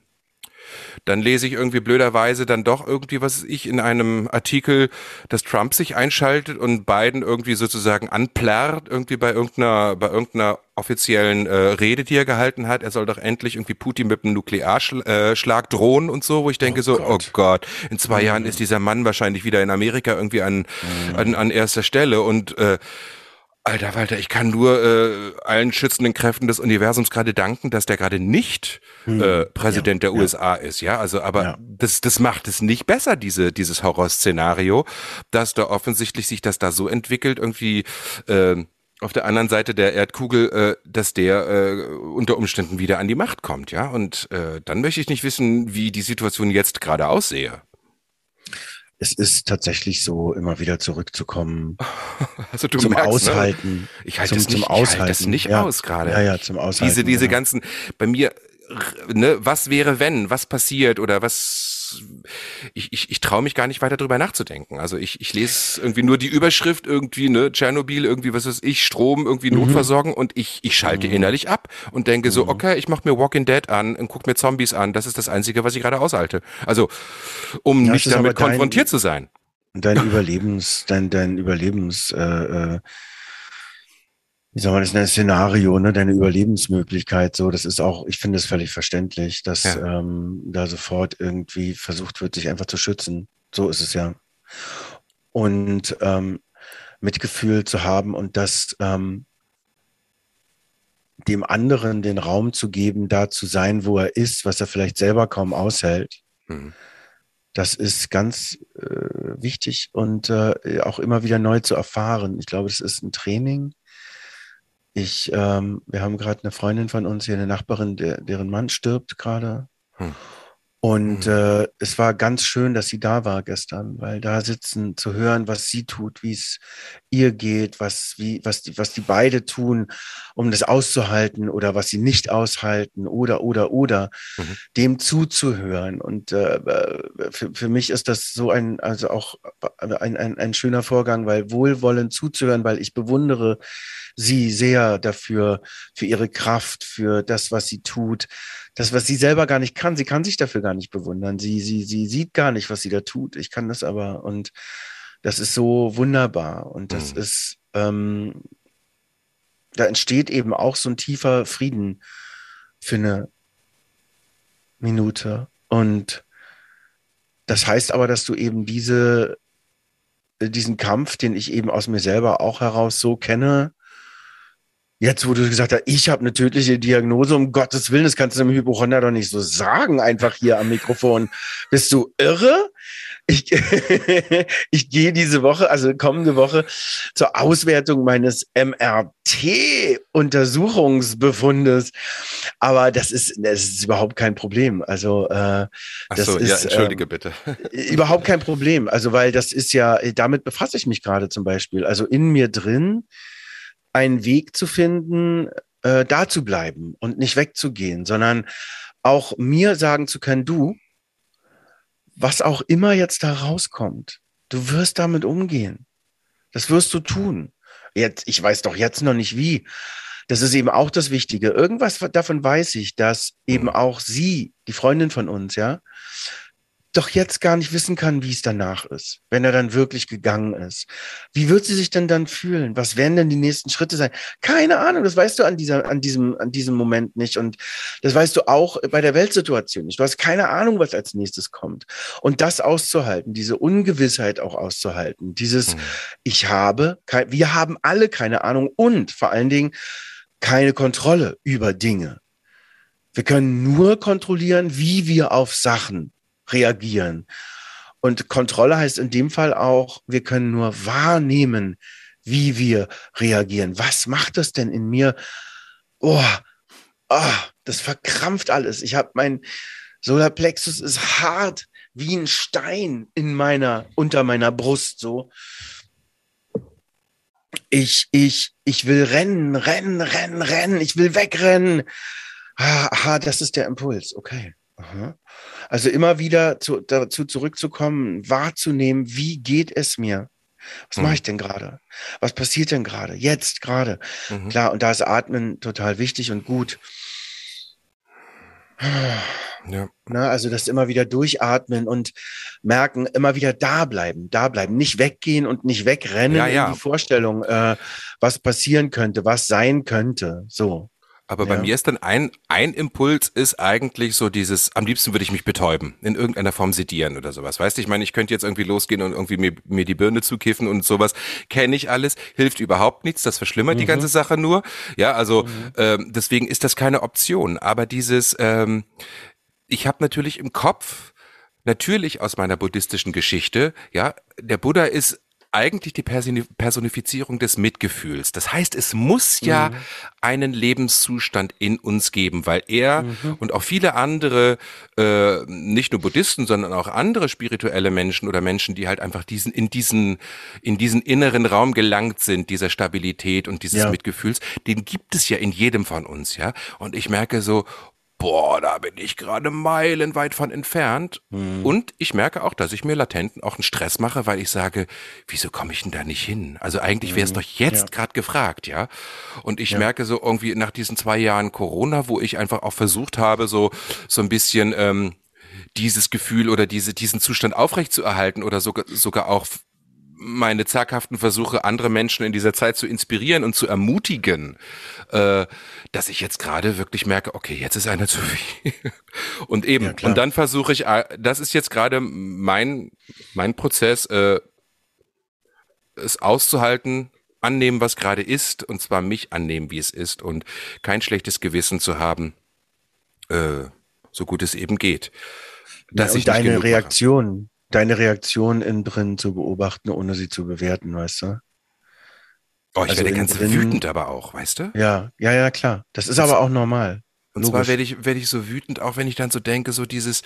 dann lese ich irgendwie blöderweise dann doch irgendwie, was ich in einem Artikel, dass Trump sich einschaltet und Biden irgendwie sozusagen anplärrt, irgendwie bei irgendeiner, bei irgendeiner offiziellen äh, Rede, die er gehalten hat. Er soll doch endlich irgendwie Putin mit einem Nuklearschlag drohen und so, wo ich denke oh so, Gott. oh Gott, in zwei mhm. Jahren ist dieser Mann wahrscheinlich wieder in Amerika irgendwie an, mhm. an, an erster Stelle und äh, Alter Walter, ich kann nur äh, allen schützenden Kräften des Universums gerade danken, dass der gerade nicht hm. äh, Präsident ja, der USA ja. ist, ja. Also, aber ja. das, das macht es nicht besser, diese, dieses Horrorszenario, dass da offensichtlich sich das da so entwickelt, irgendwie äh, auf der anderen Seite der Erdkugel, äh, dass der äh, unter Umständen wieder an die Macht kommt, ja. Und äh, dann möchte ich nicht wissen, wie die Situation jetzt gerade aussehe es ist tatsächlich so, immer wieder zurückzukommen. Also du zum merkst, ne? Aushalten. Ne? Ich halte es nicht, ich halte das nicht ja. aus gerade. Ja, ja, zum Aushalten. Diese, diese ja. ganzen, bei mir, ne, was wäre wenn, was passiert oder was ich, ich, ich traue mich gar nicht weiter drüber nachzudenken. Also ich, ich lese irgendwie nur die Überschrift irgendwie, ne, Tschernobyl, irgendwie, was weiß ich, Strom, irgendwie mhm. Notversorgung und ich, ich schalte mhm. innerlich ab und denke mhm. so, okay, ich mache mir Walking Dead an und guck mir Zombies an. Das ist das Einzige, was ich gerade aushalte. Also, um ja, nicht damit konfrontiert zu sein. Dein Überlebens, dein, dein Überlebens, äh, äh, wie soll man das nennen, Szenario, ne, deine Überlebensmöglichkeit, so, das ist auch, ich finde es völlig verständlich, dass ja. ähm, da sofort irgendwie versucht wird, sich einfach zu schützen. So ist es ja. Und ähm, Mitgefühl zu haben und das ähm, dem anderen den Raum zu geben, da zu sein, wo er ist, was er vielleicht selber kaum aushält. Mhm. Das ist ganz äh, wichtig und äh, auch immer wieder neu zu erfahren. Ich glaube, das ist ein Training ich, ähm, wir haben gerade eine Freundin von uns hier, eine Nachbarin, der, deren Mann stirbt gerade. Hm. Und mhm. äh, es war ganz schön, dass sie da war gestern, weil da sitzen zu hören, was sie tut, wie es ihr geht, was, wie, was, die, was die beide tun, um das auszuhalten oder was sie nicht aushalten oder, oder, oder, mhm. dem zuzuhören. Und äh, für, für mich ist das so ein, also auch ein, ein, ein schöner Vorgang, weil wohlwollend zuzuhören, weil ich bewundere sie sehr dafür, für ihre Kraft, für das, was sie tut das, was sie selber gar nicht kann, sie kann sich dafür gar nicht bewundern. Sie, sie, sie sieht gar nicht, was sie da tut. Ich kann das aber und das ist so wunderbar. Und das mhm. ist, ähm, da entsteht eben auch so ein tiefer Frieden für eine Minute. Und das heißt aber, dass du eben diese, diesen Kampf, den ich eben aus mir selber auch heraus so kenne, Jetzt, wo du gesagt hast, ich habe eine tödliche Diagnose, um Gottes Willen, das kannst du dem Hypochonder doch nicht so sagen, einfach hier am Mikrofon. Bist du irre? Ich, ich gehe diese Woche, also kommende Woche, zur Auswertung meines MRT-Untersuchungsbefundes. Aber das ist, das ist überhaupt kein Problem. Also, äh, das so, ist, ja, entschuldige ähm, bitte. überhaupt kein Problem. Also, weil das ist ja, damit befasse ich mich gerade zum Beispiel. Also in mir drin einen Weg zu finden, äh, da zu bleiben und nicht wegzugehen, sondern auch mir sagen zu können, du, was auch immer jetzt da rauskommt, du wirst damit umgehen. Das wirst du tun. Jetzt, ich weiß doch jetzt noch nicht wie. Das ist eben auch das Wichtige. Irgendwas davon weiß ich, dass eben auch sie, die Freundin von uns, ja, doch jetzt gar nicht wissen kann, wie es danach ist, wenn er dann wirklich gegangen ist. Wie wird sie sich denn dann fühlen? Was werden denn die nächsten Schritte sein? Keine Ahnung, das weißt du an dieser, an diesem, an diesem Moment nicht. Und das weißt du auch bei der Weltsituation nicht. Du hast keine Ahnung, was als nächstes kommt. Und das auszuhalten, diese Ungewissheit auch auszuhalten, dieses, mhm. ich habe, wir haben alle keine Ahnung und vor allen Dingen keine Kontrolle über Dinge. Wir können nur kontrollieren, wie wir auf Sachen reagieren. Und Kontrolle heißt in dem Fall auch, wir können nur wahrnehmen, wie wir reagieren. Was macht das denn in mir? Oh, oh das verkrampft alles. Ich habe mein Solarplexus ist hart wie ein Stein in meiner unter meiner Brust so. Ich ich ich will rennen, rennen, rennen, rennen. Ich will wegrennen. Aha, das ist der Impuls. Okay. Aha. Also immer wieder zu, dazu zurückzukommen, wahrzunehmen, wie geht es mir? Was mhm. mache ich denn gerade? Was passiert denn gerade? Jetzt gerade. Mhm. Klar, und da ist Atmen total wichtig und gut. Ja. Na, also das immer wieder durchatmen und merken, immer wieder da bleiben, da bleiben, nicht weggehen und nicht wegrennen ja, ja. in die Vorstellung, äh, was passieren könnte, was sein könnte. So. Aber bei mir ist dann ein, ein Impuls ist eigentlich so dieses, am liebsten würde ich mich betäuben, in irgendeiner Form sedieren oder sowas. Weißt du, ich meine, ich könnte jetzt irgendwie losgehen und irgendwie mir, mir die Birne zukiffen und sowas. Kenne ich alles, hilft überhaupt nichts, das verschlimmert mhm. die ganze Sache nur. Ja, also mhm. ähm, deswegen ist das keine Option. Aber dieses, ähm, ich habe natürlich im Kopf, natürlich aus meiner buddhistischen Geschichte, ja, der Buddha ist eigentlich die Personifizierung des Mitgefühls. Das heißt, es muss ja mhm. einen Lebenszustand in uns geben, weil er mhm. und auch viele andere, äh, nicht nur Buddhisten, sondern auch andere spirituelle Menschen oder Menschen, die halt einfach diesen in diesen in diesen inneren Raum gelangt sind, dieser Stabilität und dieses ja. Mitgefühls, den gibt es ja in jedem von uns, ja. Und ich merke so, boah, da bin ich gerade meilenweit von entfernt. Mhm. Und ich merke auch, dass ich mir latent auch einen Stress mache, weil ich sage, wieso komme ich denn da nicht hin? Also eigentlich wäre es mhm. doch jetzt ja. gerade gefragt, ja. Und ich ja. merke so irgendwie nach diesen zwei Jahren Corona, wo ich einfach auch versucht habe, so, so ein bisschen, ähm, dieses Gefühl oder diese, diesen Zustand aufrechtzuerhalten oder sogar, sogar auch meine zaghaften Versuche, andere Menschen in dieser Zeit zu inspirieren und zu ermutigen, äh, dass ich jetzt gerade wirklich merke, okay, jetzt ist einer zu viel. und eben, ja, und dann versuche ich, äh, das ist jetzt gerade mein, mein Prozess, äh, es auszuhalten, annehmen, was gerade ist, und zwar mich annehmen, wie es ist, und kein schlechtes Gewissen zu haben, äh, so gut es eben geht. Dass ja, ich deine Reaktion, deine Reaktion innen drin zu beobachten, ohne sie zu bewerten, weißt du? Oh, ich also werde ganz drin, wütend aber auch, weißt du? Ja, ja, ja, klar. Das ist das aber auch normal. Und Logisch. zwar werde ich, werde ich so wütend, auch wenn ich dann so denke, so dieses,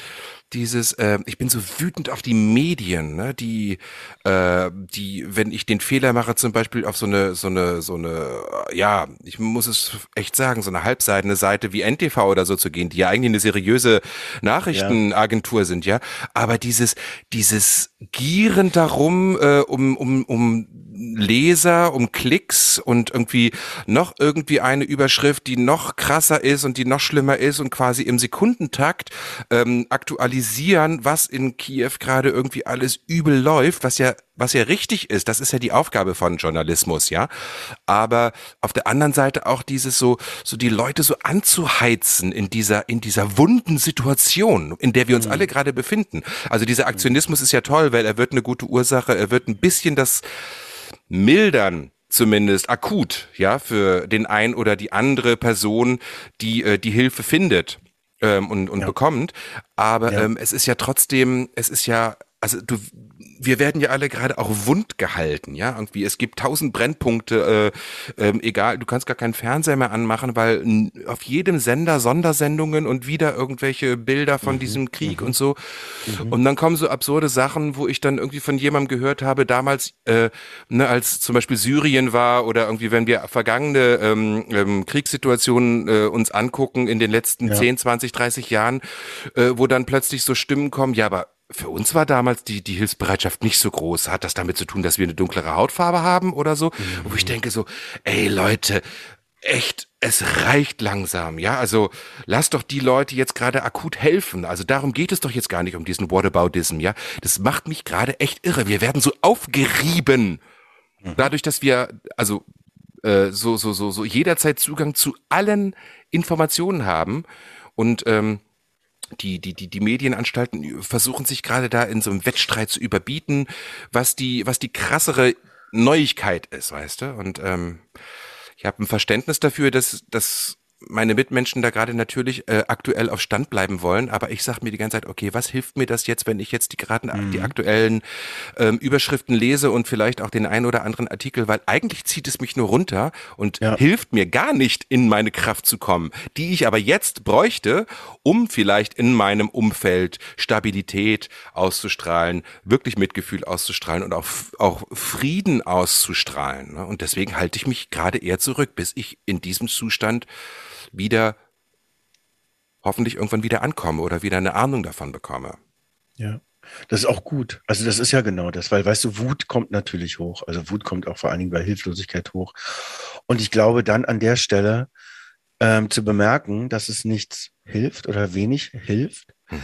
dieses, äh, ich bin so wütend auf die Medien, ne, die, äh, die, wenn ich den Fehler mache, zum Beispiel auf so eine, so eine, so eine, ja, ich muss es echt sagen, so eine halbseitene Seite wie NTV oder so zu gehen, die ja eigentlich eine seriöse Nachrichtenagentur ja. sind, ja. Aber dieses, dieses Gieren darum, äh, um, um, um Leser, um Klicks und irgendwie noch irgendwie eine Überschrift, die noch krasser ist und die noch schlimmer ist und quasi im Sekundentakt ähm, aktualisieren, was in Kiew gerade irgendwie alles übel läuft, was ja was ja richtig ist, das ist ja die Aufgabe von Journalismus, ja. Aber auf der anderen Seite auch dieses so, so die Leute so anzuheizen in dieser, in dieser wunden Situation, in der wir uns mhm. alle gerade befinden. Also dieser Aktionismus ist ja toll, weil er wird eine gute Ursache, er wird ein bisschen das, mildern zumindest akut, ja, für den ein oder die andere Person, die äh, die Hilfe findet ähm, und, und ja. bekommt. Aber ja. ähm, es ist ja trotzdem, es ist ja, also du, wir werden ja alle gerade auch wund gehalten, ja, irgendwie. Es gibt tausend Brennpunkte, äh, äh, egal, du kannst gar keinen Fernseher mehr anmachen, weil auf jedem Sender Sondersendungen und wieder irgendwelche Bilder von mhm. diesem Krieg mhm. und so. Mhm. Und dann kommen so absurde Sachen, wo ich dann irgendwie von jemandem gehört habe, damals, äh, ne, als zum Beispiel Syrien war oder irgendwie, wenn wir vergangene ähm, ähm, Kriegssituationen äh, uns angucken in den letzten ja. 10, 20, 30 Jahren, äh, wo dann plötzlich so Stimmen kommen, ja, aber für uns war damals die, die Hilfsbereitschaft nicht so groß. Hat das damit zu tun, dass wir eine dunklere Hautfarbe haben oder so? Mhm. Wo ich denke so, ey Leute, echt, es reicht langsam, ja. Also lass doch die Leute jetzt gerade akut helfen. Also darum geht es doch jetzt gar nicht um diesen Whataboutism, ja. Das macht mich gerade echt irre. Wir werden so aufgerieben. Dadurch, dass wir, also äh, so, so, so, so jederzeit Zugang zu allen Informationen haben und ähm, die, die, die, die Medienanstalten versuchen sich gerade da in so einem Wettstreit zu überbieten, was die, was die krassere Neuigkeit ist, weißt du? Und ähm, ich habe ein Verständnis dafür, dass, dass meine Mitmenschen da gerade natürlich äh, aktuell auf Stand bleiben wollen, aber ich sage mir die ganze Zeit, okay, was hilft mir das jetzt, wenn ich jetzt die gerade mhm. die aktuellen ähm, Überschriften lese und vielleicht auch den einen oder anderen Artikel, weil eigentlich zieht es mich nur runter und ja. hilft mir gar nicht in meine Kraft zu kommen, die ich aber jetzt bräuchte, um vielleicht in meinem Umfeld Stabilität auszustrahlen, wirklich Mitgefühl auszustrahlen und auch, auch Frieden auszustrahlen. Ne? Und deswegen halte ich mich gerade eher zurück, bis ich in diesem Zustand wieder hoffentlich irgendwann wieder ankomme oder wieder eine Ahnung davon bekomme. Ja. Das ist auch gut. Also das ist ja genau das, weil weißt du, Wut kommt natürlich hoch. Also Wut kommt auch vor allen Dingen bei Hilflosigkeit hoch. Und ich glaube dann an der Stelle ähm, zu bemerken, dass es nichts hilft oder wenig hilft, hm.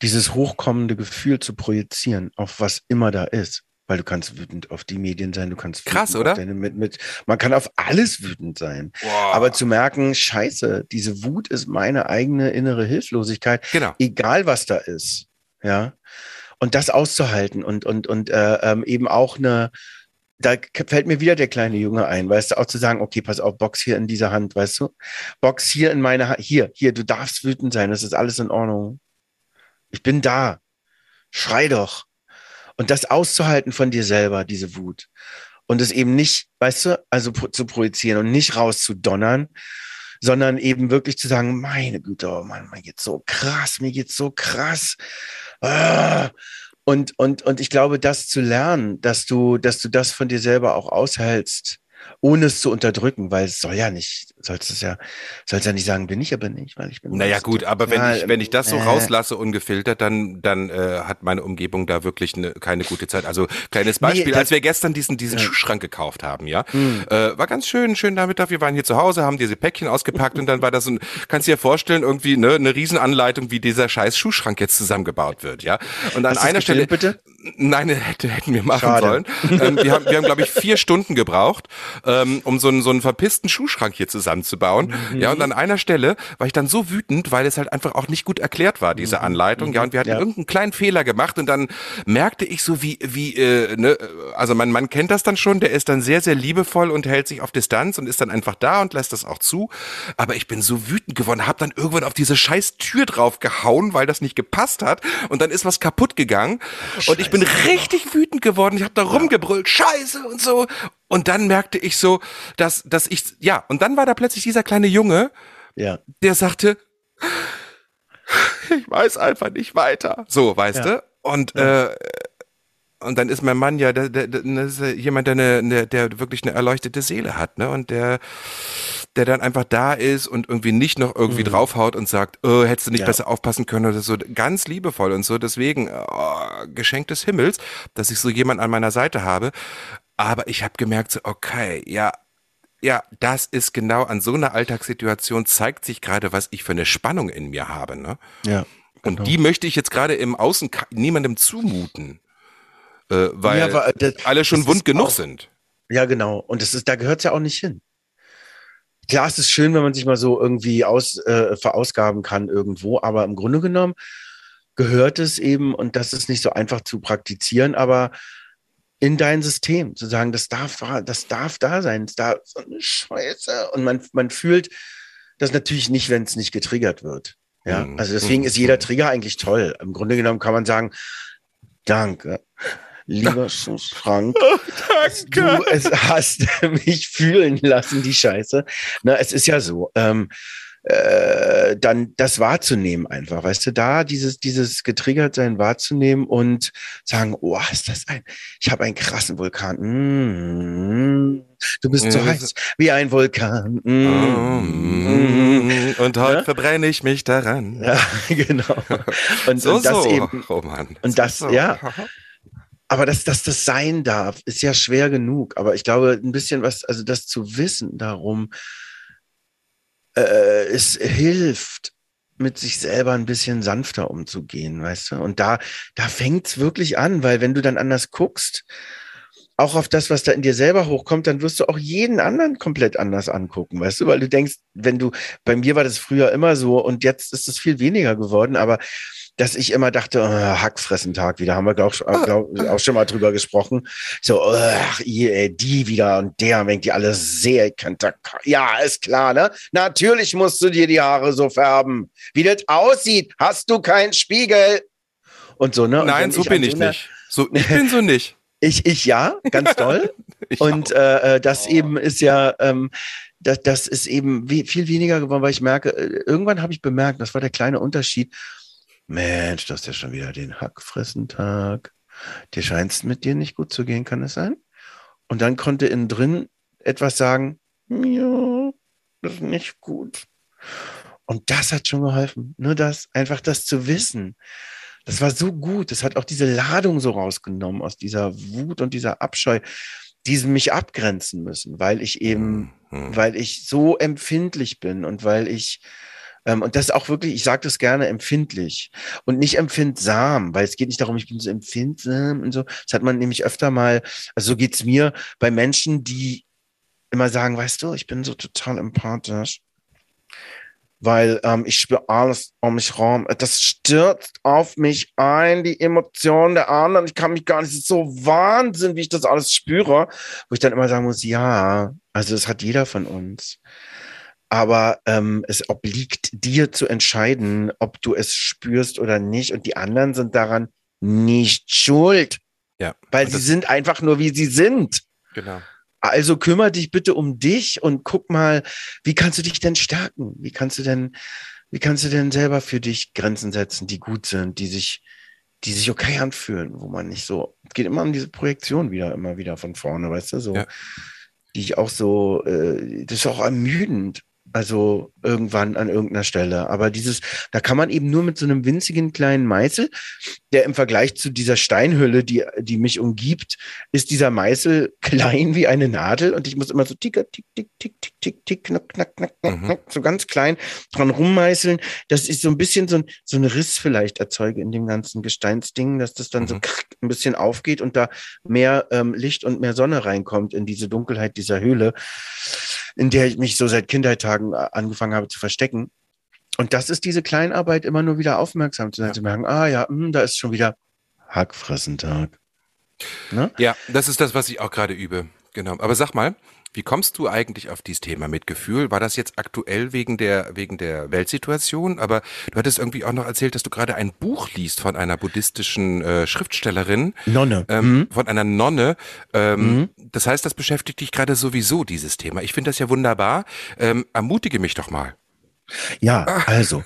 dieses hochkommende Gefühl zu projizieren auf was immer da ist weil du kannst wütend auf die Medien sein, du kannst krass, oder? Deine, mit, mit, man kann auf alles wütend sein. Wow. Aber zu merken, Scheiße, diese Wut ist meine eigene innere Hilflosigkeit, genau. egal was da ist, ja. Und das auszuhalten und und und äh, ähm, eben auch eine da fällt mir wieder der kleine Junge ein, weißt du, auch zu sagen, okay, pass auf, Box hier in dieser Hand, weißt du? Box hier in meiner Hand, hier, hier, du darfst wütend sein, das ist alles in Ordnung. Ich bin da. Schrei doch. Und das auszuhalten von dir selber, diese Wut. Und es eben nicht, weißt du, also zu projizieren und nicht rauszudonnern, sondern eben wirklich zu sagen, meine Güte, oh Mann, mir geht's so krass, mir geht's so krass. Ah. Und, und, und ich glaube, das zu lernen, dass du, dass du das von dir selber auch aushältst, ohne es zu unterdrücken, weil es soll ja nicht, sollst es ja, sollst ja nicht sagen, bin ich aber nicht, weil ich bin. Naja gut, aber wenn ich, wenn ich das so äh, rauslasse ungefiltert, dann, dann äh, hat meine Umgebung da wirklich ne, keine gute Zeit. Also kleines Beispiel, nee, als wir gestern diesen, diesen ja. Schuhschrank gekauft haben, ja, mhm. äh, war ganz schön, schön Nachmittag, wir waren hier zu Hause, haben diese Päckchen ausgepackt und dann war das ein, kannst du dir vorstellen, irgendwie ne, eine Riesenanleitung, wie dieser scheiß Schuhschrank jetzt zusammengebaut wird, ja. Und an einer Stelle, bitte? Nein, hätte, hätten wir machen Schade. sollen. ähm, wir haben, wir haben glaube ich, vier Stunden gebraucht, ähm, um so einen, so einen verpissten Schuhschrank hier zusammenzubauen. Mhm. Ja, und an einer Stelle war ich dann so wütend, weil es halt einfach auch nicht gut erklärt war, diese mhm. Anleitung. Ja, und wir hatten ja. irgendeinen kleinen Fehler gemacht und dann merkte ich so, wie, wie, äh, ne, also mein Mann kennt das dann schon, der ist dann sehr, sehr liebevoll und hält sich auf Distanz und ist dann einfach da und lässt das auch zu. Aber ich bin so wütend geworden, hab dann irgendwann auf diese scheiß Tür drauf gehauen, weil das nicht gepasst hat. Und dann ist was kaputt gegangen. Oh, und ich bin richtig wütend geworden. Ich habe da rumgebrüllt, Scheiße und so. Und dann merkte ich so, dass, dass ich, ja, und dann war da plötzlich dieser kleine Junge, ja. der sagte, ich weiß einfach nicht weiter. So, weißt ja. du? Und, ja. äh, und dann ist mein Mann ja, der, der, der, ist jemand, der, eine, der wirklich eine erleuchtete Seele hat, ne? Und der, der dann einfach da ist und irgendwie nicht noch irgendwie mhm. draufhaut und sagt, oh, hättest du nicht ja. besser aufpassen können oder so. Ganz liebevoll und so. Deswegen, oh, Geschenk des Himmels, dass ich so jemand an meiner Seite habe. Aber ich habe gemerkt, so, okay, ja, ja, das ist genau an so einer Alltagssituation zeigt sich gerade, was ich für eine Spannung in mir habe. Ne? Ja. Genau. Und die möchte ich jetzt gerade im Außen niemandem zumuten, äh, weil ja, aber, das, alle schon wund genug auch, sind. Ja, genau. Und das ist, da gehört es ja auch nicht hin. Klar, es ist schön, wenn man sich mal so irgendwie aus, äh, verausgaben kann irgendwo, aber im Grunde genommen gehört es eben, und das ist nicht so einfach zu praktizieren, aber in dein System, zu sagen, das darf, das darf da sein, das darf so eine Scheiße. Und man, man fühlt das natürlich nicht, wenn es nicht getriggert wird. Ja, mhm. also deswegen ist jeder mhm. Trigger eigentlich toll. Im Grunde genommen kann man sagen, danke, lieber Frank, oh, du es hast mich fühlen lassen, die Scheiße. Na, es ist ja so. Ähm, äh, dann das wahrzunehmen einfach, weißt du, da dieses, dieses getriggert sein wahrzunehmen und sagen, oh, ist das ein, ich habe einen krassen Vulkan. Mm, du bist so heiß wie ein Vulkan. Mm, und heute ja? verbrenne ich mich daran. Ja, genau. Und, so, und das so. eben. Oh Mann. Und so, das, so. ja. Aber dass, dass das sein darf, ist ja schwer genug. Aber ich glaube, ein bisschen was, also das zu wissen darum, äh, es hilft, mit sich selber ein bisschen sanfter umzugehen, weißt du? Und da, da fängt's wirklich an, weil wenn du dann anders guckst, auch auf das, was da in dir selber hochkommt, dann wirst du auch jeden anderen komplett anders angucken, weißt du? Weil du denkst, wenn du, bei mir war das früher immer so und jetzt ist es viel weniger geworden, aber dass ich immer dachte, oh, Hackfressentag wieder, haben wir glaub, glaub, auch schon mal drüber gesprochen. So, ihr, die wieder und der, wenn die alle sehr könnte. Ja, ist klar, ne? Natürlich musst du dir die Haare so färben. Wie das aussieht, hast du keinen Spiegel. Und so, ne? Und Nein, so bin ich so nicht. So, ich bin so nicht. Ich, ich ja, ganz toll. und äh, äh, das oh. eben ist ja, ähm, das, das ist eben viel weniger geworden, weil ich merke, äh, irgendwann habe ich bemerkt, das war der kleine Unterschied. Mensch, du hast ja schon wieder den Hackfressentag. Dir scheint es mit dir nicht gut zu gehen, kann es sein? Und dann konnte innen drin etwas sagen, ja, das ist nicht gut. Und das hat schon geholfen. Nur das, einfach das zu wissen. Das war so gut. Das hat auch diese Ladung so rausgenommen aus dieser Wut und dieser Abscheu, die mich abgrenzen müssen, weil ich eben, mhm. weil ich so empfindlich bin und weil ich und das ist auch wirklich, ich sage das gerne, empfindlich und nicht empfindsam, weil es geht nicht darum, ich bin so empfindsam und so. Das hat man nämlich öfter mal, also so geht's mir bei Menschen, die immer sagen, weißt du, ich bin so total empathisch weil ähm, ich spüre alles um mich herum. Das stürzt auf mich ein, die Emotionen der anderen. Ich kann mich gar nicht, es so Wahnsinn, wie ich das alles spüre, wo ich dann immer sagen muss, ja, also das hat jeder von uns aber ähm, es obliegt dir zu entscheiden, ob du es spürst oder nicht. Und die anderen sind daran nicht schuld. Ja. Weil sie sind einfach nur, wie sie sind. Genau. Also kümmere dich bitte um dich und guck mal, wie kannst du dich denn stärken? Wie kannst du denn, wie kannst du denn selber für dich Grenzen setzen, die gut sind, die sich, die sich okay anfühlen, wo man nicht so, es geht immer um diese Projektion wieder, immer wieder von vorne, weißt du, so, ja. die ich auch so, äh, das ist auch ermüdend, also irgendwann an irgendeiner Stelle. Aber dieses, da kann man eben nur mit so einem winzigen kleinen Meißel, der im Vergleich zu dieser Steinhülle, die, die mich umgibt, ist dieser Meißel klein wie eine Nadel und ich muss immer so tick, tick, tick, tick, tick, tick, tick, knack, knack, knack, knack, mhm. so ganz klein dran rummeißeln, dass ich so ein bisschen so ein, so ein Riss vielleicht erzeuge in dem ganzen Gesteinsding, dass das dann mhm. so ein bisschen aufgeht und da mehr ähm, Licht und mehr Sonne reinkommt in diese Dunkelheit dieser Höhle in der ich mich so seit Kindheitstagen äh, angefangen habe zu verstecken. Und das ist diese Kleinarbeit, immer nur wieder aufmerksam zu sein, ja. zu merken, ah ja, mh, hm, da ist schon wieder Hackfressentag. Ne? Ja, das ist das, was ich auch gerade übe. Genau. Aber sag mal, wie kommst du eigentlich auf dieses Thema Mitgefühl? War das jetzt aktuell wegen der, wegen der Weltsituation? Aber du hattest irgendwie auch noch erzählt, dass du gerade ein Buch liest von einer buddhistischen äh, Schriftstellerin. Nonne. Ähm, mhm. Von einer Nonne. Ähm, mhm. Das heißt, das beschäftigt dich gerade sowieso, dieses Thema. Ich finde das ja wunderbar. Ähm, ermutige mich doch mal. Ja, also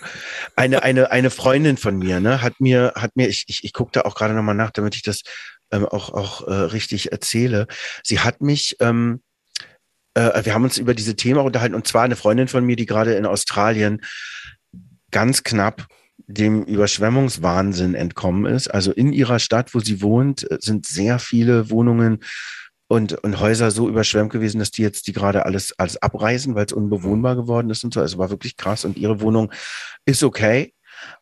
eine eine eine Freundin von mir, ne, hat mir hat mir ich ich, ich gucke da auch gerade noch mal nach, damit ich das ähm, auch auch äh, richtig erzähle. Sie hat mich ähm, äh, wir haben uns über diese Themen unterhalten und zwar eine Freundin von mir, die gerade in Australien ganz knapp dem Überschwemmungswahnsinn entkommen ist. Also in ihrer Stadt, wo sie wohnt, äh, sind sehr viele Wohnungen und, und Häuser so überschwemmt gewesen, dass die jetzt die gerade alles, alles abreißen, weil es unbewohnbar geworden ist und so. Also war wirklich krass. Und ihre Wohnung ist okay,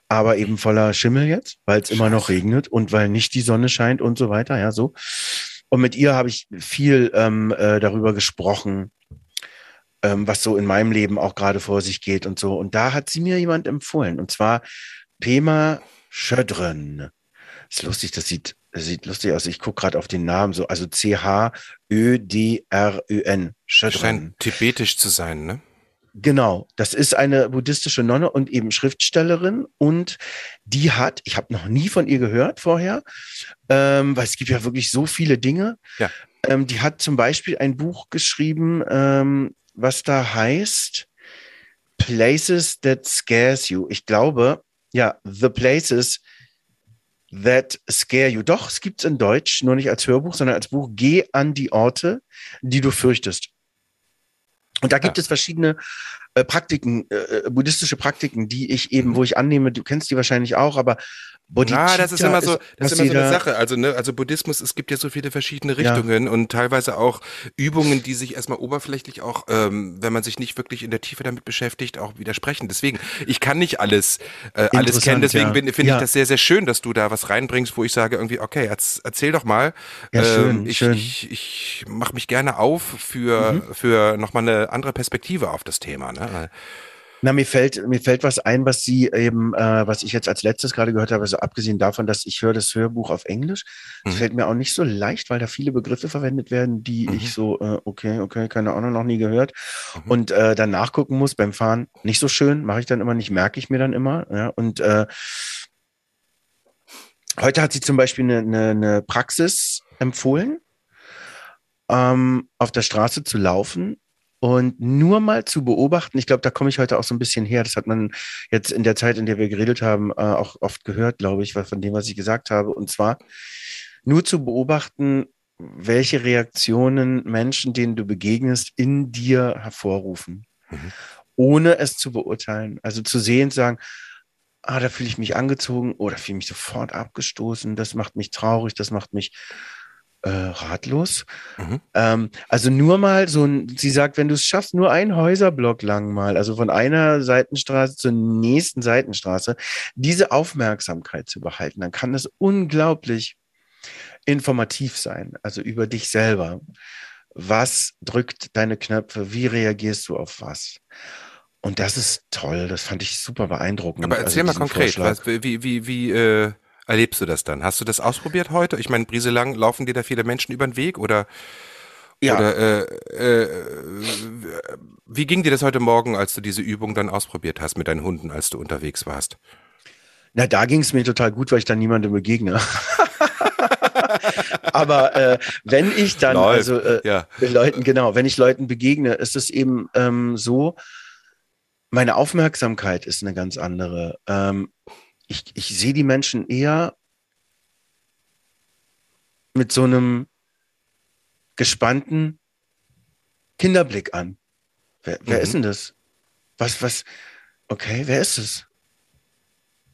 aber eben voller Schimmel jetzt, weil es immer noch regnet und weil nicht die Sonne scheint und so weiter. Ja, so. Und mit ihr habe ich viel ähm, äh, darüber gesprochen, ähm, was so in meinem Leben auch gerade vor sich geht und so. Und da hat sie mir jemand empfohlen, und zwar Pema Schödren. Ist lustig, das sieht, das sieht lustig aus. Ich gucke gerade auf den Namen so, also C-H-Ö-D-R-Ö-N. Schödren. Scheint tibetisch zu sein, ne? Genau, das ist eine buddhistische Nonne und eben Schriftstellerin und die hat, ich habe noch nie von ihr gehört vorher, ähm, weil es gibt ja wirklich so viele Dinge. Ja. Ähm, die hat zum Beispiel ein Buch geschrieben, ähm, was da heißt Places That Scares You. Ich glaube, ja, The Places That Scare You. Doch, es gibt es in Deutsch, nur nicht als Hörbuch, sondern als Buch. Geh an die Orte, die du fürchtest. Und da gibt ja. es verschiedene äh, Praktiken, äh, äh, buddhistische Praktiken, die ich eben, wo ich annehme, du kennst die wahrscheinlich auch, aber Bodhicitta ja, das ist immer so, das ist immer so eine Sache. Also, ne, also Buddhismus, es gibt ja so viele verschiedene Richtungen ja. und teilweise auch Übungen, die sich erstmal oberflächlich auch, ähm, wenn man sich nicht wirklich in der Tiefe damit beschäftigt, auch widersprechen. Deswegen, ich kann nicht alles, äh, alles kennen. Deswegen ja. finde ja. ich das sehr, sehr schön, dass du da was reinbringst, wo ich sage irgendwie, okay, erzähl doch mal. Ja, schön, ähm, ich, schön. ich, ich mache mich gerne auf für, mhm. für nochmal eine andere Perspektive auf das Thema. Ne? Na, mir fällt, mir fällt was ein, was Sie eben, äh, was ich jetzt als letztes gerade gehört habe, also abgesehen davon, dass ich höre das Hörbuch auf Englisch, das mhm. fällt mir auch nicht so leicht, weil da viele Begriffe verwendet werden, die mhm. ich so, äh, okay, okay, keine Ahnung, noch nie gehört. Mhm. Und äh, dann nachgucken muss beim Fahren. Nicht so schön, mache ich dann immer nicht, merke ich mir dann immer. Ja, und äh, heute hat sie zum Beispiel eine, eine, eine Praxis empfohlen, ähm, auf der Straße zu laufen und nur mal zu beobachten, ich glaube, da komme ich heute auch so ein bisschen her. Das hat man jetzt in der Zeit, in der wir geredet haben, äh, auch oft gehört, glaube ich, von dem, was ich gesagt habe. Und zwar nur zu beobachten, welche Reaktionen Menschen, denen du begegnest, in dir hervorrufen, mhm. ohne es zu beurteilen. Also zu sehen, sagen, ah, da fühle ich mich angezogen oder fühle mich sofort abgestoßen, das macht mich traurig, das macht mich äh, ratlos. Mhm. Ähm, also nur mal so ein, sie sagt, wenn du es schaffst, nur ein Häuserblock lang mal, also von einer Seitenstraße zur nächsten Seitenstraße, diese Aufmerksamkeit zu behalten, dann kann das unglaublich informativ sein, also über dich selber. Was drückt deine Knöpfe? Wie reagierst du auf was? Und das ist toll, das fand ich super beeindruckend. Aber erzähl also mal konkret, was, wie, wie, wie, äh, erlebst du das dann? Hast du das ausprobiert heute? Ich meine, Brieselang, laufen dir da viele Menschen über den Weg oder, ja. oder äh, äh, wie ging dir das heute Morgen, als du diese Übung dann ausprobiert hast mit deinen Hunden, als du unterwegs warst? Na, da ging es mir total gut, weil ich dann niemandem begegne. Aber äh, wenn ich dann, Läuft. also äh, ja. Leuten, genau, wenn ich Leuten begegne, ist es eben ähm, so, meine Aufmerksamkeit ist eine ganz andere. Ähm, ich, ich sehe die Menschen eher mit so einem gespannten Kinderblick an. Wer, wer mhm. ist denn das? Was, was, okay, wer ist es?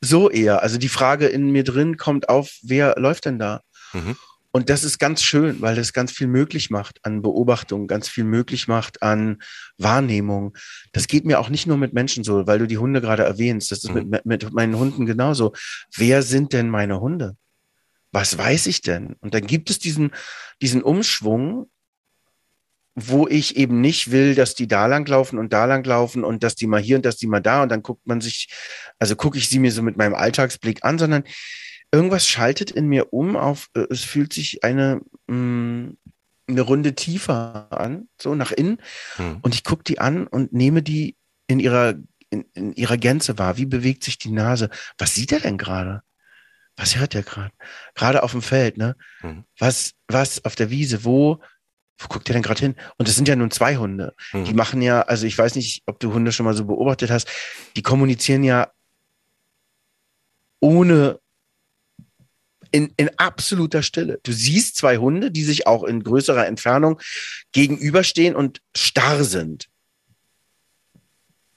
So eher. Also die Frage in mir drin kommt auf, wer läuft denn da? Mhm. Und das ist ganz schön, weil das ganz viel möglich macht an Beobachtung, ganz viel möglich macht an Wahrnehmung. Das geht mir auch nicht nur mit Menschen so, weil du die Hunde gerade erwähnst. Das ist mhm. mit, mit meinen Hunden genauso. Wer sind denn meine Hunde? Was weiß ich denn? Und dann gibt es diesen, diesen Umschwung, wo ich eben nicht will, dass die da lang laufen und da lang laufen und dass die mal hier und dass die mal da und dann guckt man sich, also gucke ich sie mir so mit meinem Alltagsblick an, sondern irgendwas schaltet in mir um auf, äh, es fühlt sich eine, mh, mm, eine Runde tiefer an, so nach innen. Hm. Und ich gucke die an und nehme die in ihrer, in, in ihrer Gänze wahr. Wie bewegt sich die Nase? Was sieht er denn gerade? Was hört er gerade? Gerade auf dem Feld, ne? Hm. Was, was auf der Wiese? Wo, wo guckt er denn gerade hin? Und es sind ja nun zwei Hunde. Hm. Die machen ja, also ich weiß nicht, ob du Hunde schon mal so beobachtet hast, die kommunizieren ja ohne in, in absoluter Stille. Du siehst zwei Hunde, die sich auch in größerer Entfernung gegenüberstehen und starr sind.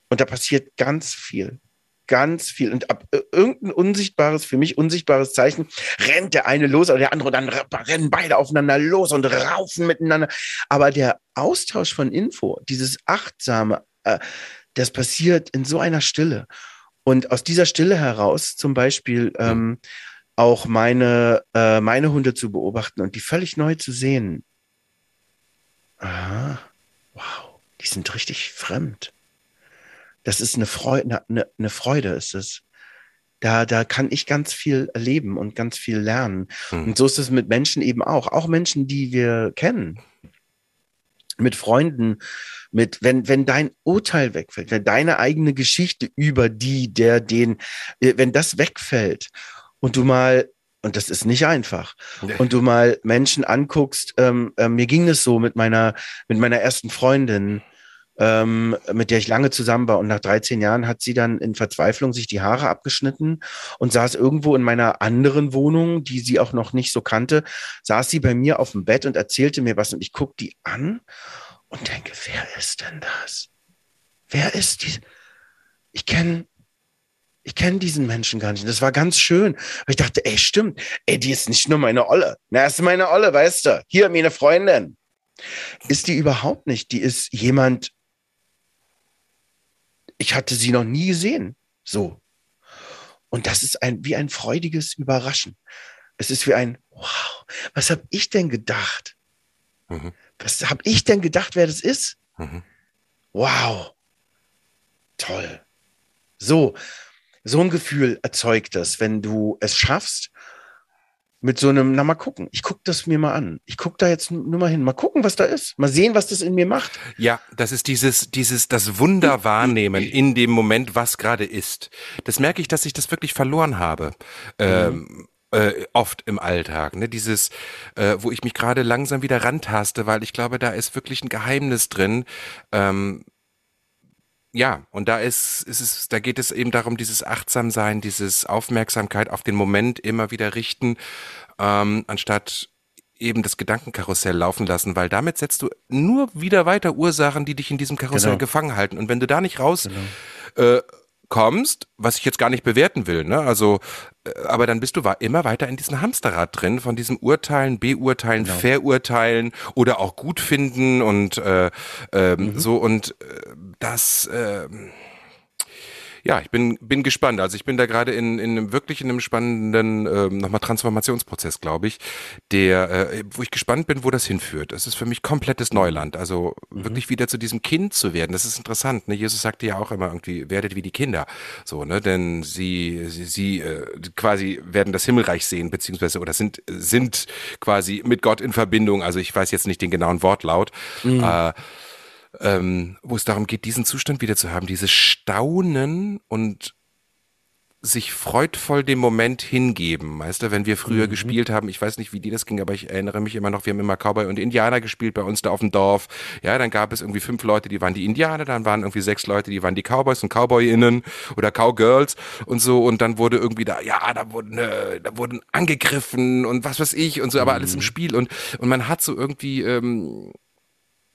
Und da passiert ganz viel. Ganz viel. Und ab äh, irgendein unsichtbares, für mich unsichtbares Zeichen, rennt der eine los oder der andere und dann rennen beide aufeinander los und raufen miteinander. Aber der Austausch von Info, dieses achtsame, äh, das passiert in so einer Stille. Und aus dieser Stille heraus zum Beispiel ähm, auch meine, äh, meine Hunde zu beobachten und die völlig neu zu sehen. Aha, wow, die sind richtig fremd. Das ist eine Freude, eine, eine Freude ist es. Da, da kann ich ganz viel erleben und ganz viel lernen. Hm. Und so ist es mit Menschen eben auch. Auch Menschen, die wir kennen. Mit Freunden, mit, wenn, wenn dein Urteil wegfällt, wenn deine eigene Geschichte über die, der, den, äh, wenn das wegfällt und du mal, und das ist nicht einfach, nee. und du mal Menschen anguckst, ähm, äh, mir ging es so mit meiner, mit meiner ersten Freundin, ähm, mit der ich lange zusammen war. Und nach 13 Jahren hat sie dann in Verzweiflung sich die Haare abgeschnitten und saß irgendwo in meiner anderen Wohnung, die sie auch noch nicht so kannte, saß sie bei mir auf dem Bett und erzählte mir was. Und ich guck die an und denke, wer ist denn das? wer ist die? Ich kenne ich kenne diesen Menschen gar nicht. Das war ganz schön. ich dachte, ey, stimmt. Ey, die ist nicht nur meine Olle. Na, ist meine Olle, weißt du. Hier, meine Freundin. Ist die überhaupt nicht. Die ist jemand, ich hatte sie noch nie gesehen. So. Und das ist ein, wie ein freudiges Überraschen. Es ist wie ein, wow, was habe ich denn gedacht? Mhm. Was habe ich denn gedacht, wer das ist? Mhm. Wow. Toll. So, so ein Gefühl erzeugt das, wenn du es schaffst, mit so einem, na mal gucken, ich gucke das mir mal an. Ich gucke da jetzt nur mal hin, mal gucken, was da ist, mal sehen, was das in mir macht. Ja, das ist dieses, dieses, das Wunder wahrnehmen in dem Moment, was gerade ist. Das merke ich, dass ich das wirklich verloren habe. Ähm, äh, oft im Alltag, ne? Dieses, äh, wo ich mich gerade langsam wieder rantaste, weil ich glaube, da ist wirklich ein Geheimnis drin. Ähm, ja, und da ist, ist es, da geht es eben darum, dieses Achtsamsein, dieses Aufmerksamkeit auf den Moment immer wieder richten, ähm, anstatt eben das Gedankenkarussell laufen lassen, weil damit setzt du nur wieder weiter Ursachen, die dich in diesem Karussell genau. gefangen halten. Und wenn du da nicht raus genau. äh, kommst, was ich jetzt gar nicht bewerten will, ne? Also, äh, aber dann bist du immer weiter in diesem Hamsterrad drin, von diesem Urteilen, Beurteilen, genau. Verurteilen oder auch gut finden und äh, äh, mhm. so und äh, das äh, ja, ich bin, bin gespannt. Also ich bin da gerade in, in einem wirklich in einem spannenden ähm, nochmal Transformationsprozess, glaube ich, der, äh, wo ich gespannt bin, wo das hinführt. Es ist für mich komplettes Neuland. Also mhm. wirklich wieder zu diesem Kind zu werden. Das ist interessant. Ne? Jesus sagte ja auch immer irgendwie, werdet wie die Kinder. So, ne? Denn sie, sie, sie äh, quasi werden das Himmelreich sehen, beziehungsweise oder sind, sind quasi mit Gott in Verbindung. Also ich weiß jetzt nicht den genauen Wortlaut. Mhm. Äh, ähm, wo es darum geht, diesen Zustand wieder zu haben, dieses Staunen und sich freudvoll dem Moment hingeben. Weißt du, wenn wir früher mhm. gespielt haben, ich weiß nicht, wie die das ging, aber ich erinnere mich immer noch, wir haben immer Cowboy und Indianer gespielt bei uns da auf dem Dorf. Ja, dann gab es irgendwie fünf Leute, die waren die Indianer, dann waren irgendwie sechs Leute, die waren die Cowboys und Cowboyinnen oder Cowgirls und so und dann wurde irgendwie da, ja, da wurden, äh, da wurden angegriffen und was weiß ich und so, aber mhm. alles im Spiel und, und man hat so irgendwie, ähm,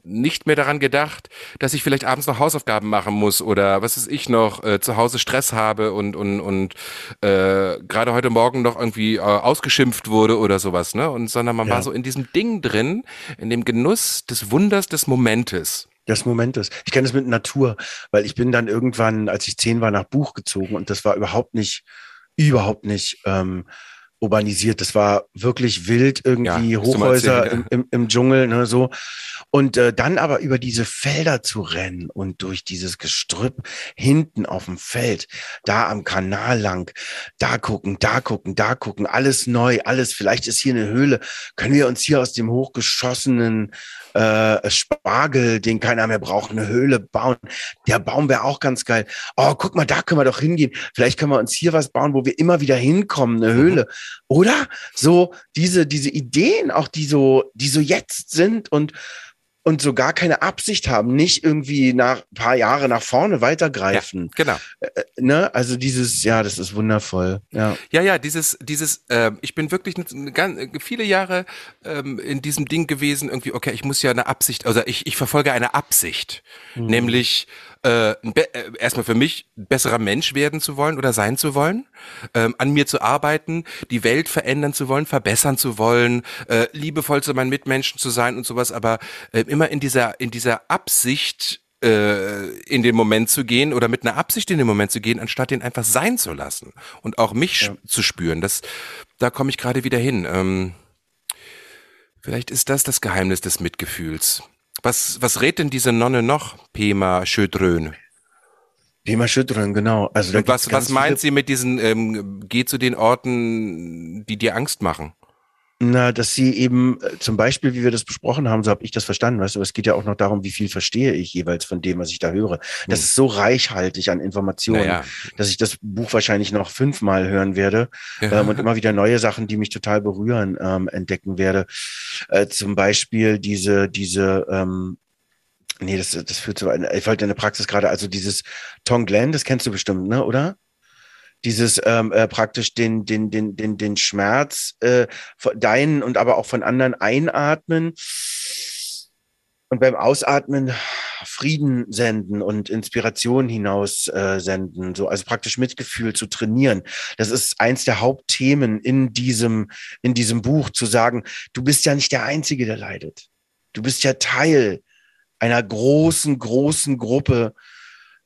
nicht mehr daran gedacht, dass ich vielleicht abends noch Hausaufgaben machen muss oder was ist ich noch äh, zu Hause Stress habe und und und äh, gerade heute Morgen noch irgendwie äh, ausgeschimpft wurde oder sowas, ne? Und sondern man ja. war so in diesem Ding drin, in dem Genuss des Wunders des Momentes. Des Momentes. Ich kenne es mit Natur, weil ich bin dann irgendwann, als ich zehn war, nach Buch gezogen und das war überhaupt nicht, überhaupt nicht ähm, urbanisiert. Das war wirklich wild, irgendwie ja, Hochhäuser im, im, im, Dschungel, ne, so. Und äh, dann aber über diese Felder zu rennen und durch dieses Gestrüpp hinten auf dem Feld, da am Kanal lang, da gucken, da gucken, da gucken, alles neu, alles, vielleicht ist hier eine Höhle. Können wir uns hier aus dem hochgeschossenen äh, Spargel, den keiner mehr braucht, eine Höhle bauen. Der Baum wäre auch ganz geil. Oh, guck mal, da können wir doch hingehen. Vielleicht können wir uns hier was bauen, wo wir immer wieder hinkommen, eine Höhle. Oder so diese, diese Ideen, auch die so, die so jetzt sind und und so gar keine Absicht haben, nicht irgendwie nach ein paar Jahre nach vorne weitergreifen. Ja, genau. Äh, äh, ne? Also dieses, ja, das ist wundervoll. Ja, ja, ja dieses, dieses, äh, ich bin wirklich ganz, viele Jahre ähm, in diesem Ding gewesen, irgendwie, okay, ich muss ja eine Absicht, also ich, ich verfolge eine Absicht, mhm. nämlich äh, äh, erstmal für mich besserer Mensch werden zu wollen oder sein zu wollen, ähm, an mir zu arbeiten, die Welt verändern zu wollen, verbessern zu wollen, äh, liebevoll zu meinen Mitmenschen zu sein und sowas, aber äh, immer in dieser in dieser Absicht äh, in den Moment zu gehen oder mit einer Absicht in den Moment zu gehen, anstatt den einfach sein zu lassen und auch mich ja. zu spüren. Das, da komme ich gerade wieder hin. Ähm, vielleicht ist das das Geheimnis des Mitgefühls. Was, was rät denn diese Nonne noch, Pema Schödrön? Pema Schödrön, genau. Also Und was, was meint sie mit diesen, ähm, geh zu den Orten, die dir Angst machen? Na, dass sie eben äh, zum Beispiel, wie wir das besprochen haben, so habe ich das verstanden, weißt du, es geht ja auch noch darum, wie viel verstehe ich jeweils von dem, was ich da höre. Das hm. ist so reichhaltig an Informationen, naja. dass ich das Buch wahrscheinlich noch fünfmal hören werde ja. ähm, und immer wieder neue Sachen, die mich total berühren, ähm, entdecken werde. Äh, zum Beispiel diese, diese ähm, Nee, das, das führt zu einer, ich wollte eine Praxis gerade, also dieses Tonglen, das kennst du bestimmt, ne, oder? Dieses ähm, äh, praktisch den, den, den, den, den Schmerz äh, von deinen und aber auch von anderen einatmen und beim Ausatmen Frieden senden und Inspiration hinaus äh, senden, so also praktisch Mitgefühl zu trainieren. Das ist eins der Hauptthemen in diesem in diesem Buch zu sagen, du bist ja nicht der einzige, der leidet. Du bist ja Teil einer großen großen Gruppe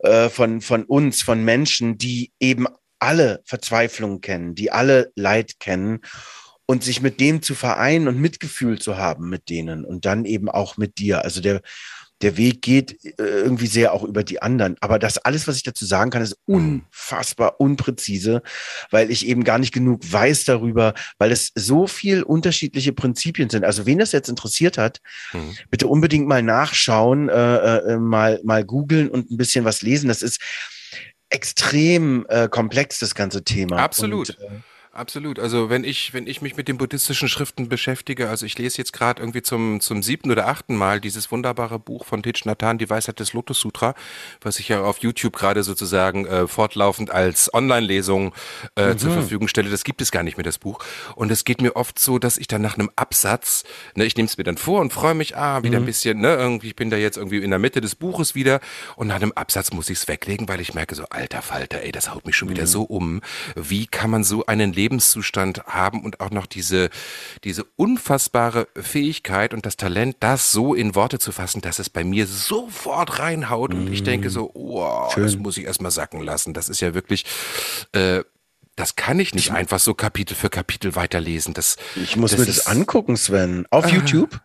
äh, von von uns, von Menschen, die eben alle Verzweiflung kennen, die alle Leid kennen und sich mit dem zu vereinen und Mitgefühl zu haben mit denen und dann eben auch mit dir. Also der, der Weg geht äh, irgendwie sehr auch über die anderen. Aber das alles, was ich dazu sagen kann, ist mhm. unfassbar unpräzise, weil ich eben gar nicht genug weiß darüber, weil es so viel unterschiedliche Prinzipien sind. Also wen das jetzt interessiert hat, mhm. bitte unbedingt mal nachschauen, äh, äh, mal, mal googeln und ein bisschen was lesen. Das ist extrem äh, komplex, das ganze Thema. Absolut. Und, äh, Absolut. Also wenn ich, wenn ich mich mit den buddhistischen Schriften beschäftige, also ich lese jetzt gerade irgendwie zum, zum siebten oder achten Mal dieses wunderbare Buch von Thich Nhat Hanh, die Weisheit des Lotus Sutra, was ich ja auf YouTube gerade sozusagen äh, fortlaufend als Online-Lesung äh, mhm. zur Verfügung stelle. Das gibt es gar nicht mehr, das Buch. Und es geht mir oft so, dass ich dann nach einem Absatz, ne, ich nehme es mir dann vor und freue mich, ah, wieder mhm. ein bisschen, ne, irgendwie, ich bin da jetzt irgendwie in der Mitte des Buches wieder und nach einem Absatz muss ich es weglegen, weil ich merke so, alter Falter, ey, das haut mich schon mhm. wieder so um. Wie kann man so einen Leben Lebenszustand haben und auch noch diese, diese unfassbare Fähigkeit und das Talent, das so in Worte zu fassen, dass es bei mir sofort reinhaut und ich denke so, wow, Schön. das muss ich erstmal sacken lassen. Das ist ja wirklich, äh, das kann ich nicht einfach so Kapitel für Kapitel weiterlesen. Das, ich muss das mir das angucken, Sven. Auf ah. YouTube?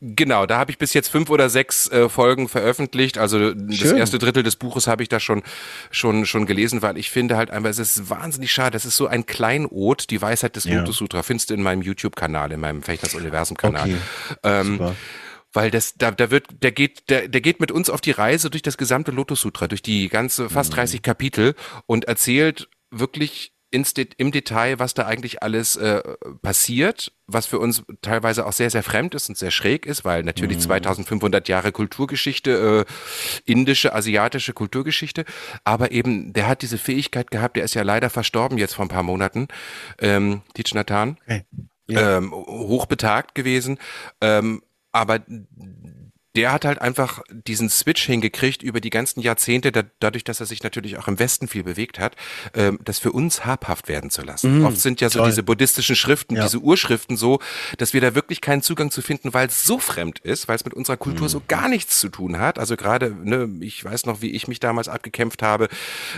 Genau, da habe ich bis jetzt fünf oder sechs äh, Folgen veröffentlicht. Also Schön. das erste Drittel des Buches habe ich da schon schon schon gelesen, weil ich finde halt einfach, es ist wahnsinnig schade. Das ist so ein Kleinod, die Weisheit des ja. Lotus Sutra. Findest du in meinem YouTube-Kanal, in meinem Fechners Universum-Kanal. Okay. Ähm, weil das da da wird der geht der der geht mit uns auf die Reise durch das gesamte Lotus Sutra durch die ganze fast 30 mhm. Kapitel und erzählt wirklich De im Detail, was da eigentlich alles äh, passiert, was für uns teilweise auch sehr, sehr fremd ist und sehr schräg ist, weil natürlich mhm. 2500 Jahre Kulturgeschichte, äh, indische, asiatische Kulturgeschichte, aber eben, der hat diese Fähigkeit gehabt, der ist ja leider verstorben jetzt vor ein paar Monaten, ähm, Tich Nathan, okay. ja. ähm, hochbetagt gewesen, ähm, aber der hat halt einfach diesen Switch hingekriegt über die ganzen Jahrzehnte, da, dadurch, dass er sich natürlich auch im Westen viel bewegt hat, ähm, das für uns habhaft werden zu lassen. Mm, Oft sind ja so toll. diese buddhistischen Schriften, ja. diese Urschriften so, dass wir da wirklich keinen Zugang zu finden, weil es so fremd ist, weil es mit unserer Kultur mm. so gar nichts zu tun hat. Also gerade, ne, ich weiß noch, wie ich mich damals abgekämpft habe,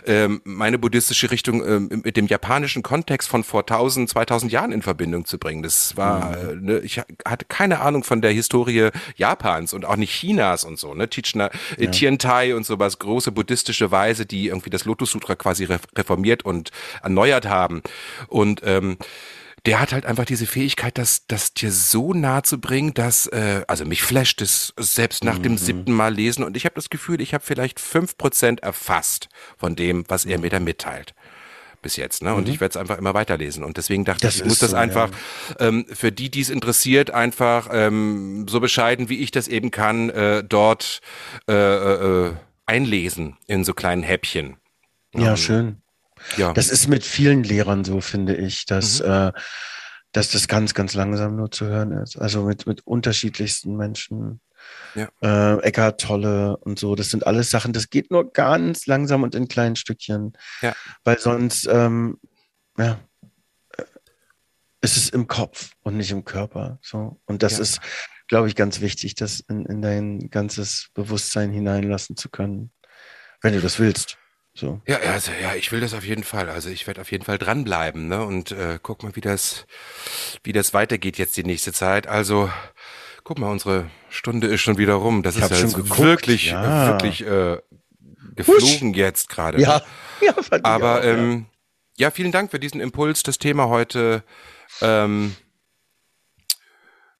ähm, meine buddhistische Richtung ähm, mit dem japanischen Kontext von vor 1000, 2000 Jahren in Verbindung zu bringen. Das war, mm. ne, ich hatte keine Ahnung von der Historie Japans und auch nicht Chinas und so, ne? Tichna, äh, ja. Tiantai und sowas, große buddhistische Weise, die irgendwie das Lotus Sutra quasi reformiert und erneuert haben. Und ähm, der hat halt einfach diese Fähigkeit, das, das dir so nahe zu bringen, dass, äh, also mich flasht es selbst nach mhm. dem siebten Mal lesen und ich habe das Gefühl, ich habe vielleicht fünf Prozent erfasst von dem, was er mir da mitteilt bis jetzt. Ne? Und mhm. ich werde es einfach immer weiterlesen. Und deswegen dachte das ich, ich muss das einfach ja. ähm, für die, die es interessiert, einfach ähm, so bescheiden, wie ich das eben kann, äh, dort äh, äh, einlesen in so kleinen Häppchen. Ja, ähm, schön. Ja. Das ist mit vielen Lehrern so, finde ich, dass, mhm. äh, dass das ganz, ganz langsam nur zu hören ist. Also mit, mit unterschiedlichsten Menschen. Ja. Äh, Eckart Tolle und so. Das sind alles Sachen, das geht nur ganz langsam und in kleinen Stückchen. Ja. Weil sonst, ähm, ja, äh, ist es im Kopf und nicht im Körper. So. Und das ja. ist, glaube ich, ganz wichtig, das in, in dein ganzes Bewusstsein hineinlassen zu können, wenn du das willst. So. Ja, also ja, ich will das auf jeden Fall. Also ich werde auf jeden Fall dranbleiben, ne? Und äh, guck mal, wie das, wie das weitergeht jetzt die nächste Zeit. Also Guck mal, unsere Stunde ist schon wieder rum. Das ich ist ja jetzt geguckt. wirklich, ja. wirklich äh, geflogen Husch. jetzt gerade. Ja, ja aber auch, ähm, ja. ja. vielen Dank für diesen Impuls, das Thema heute ähm,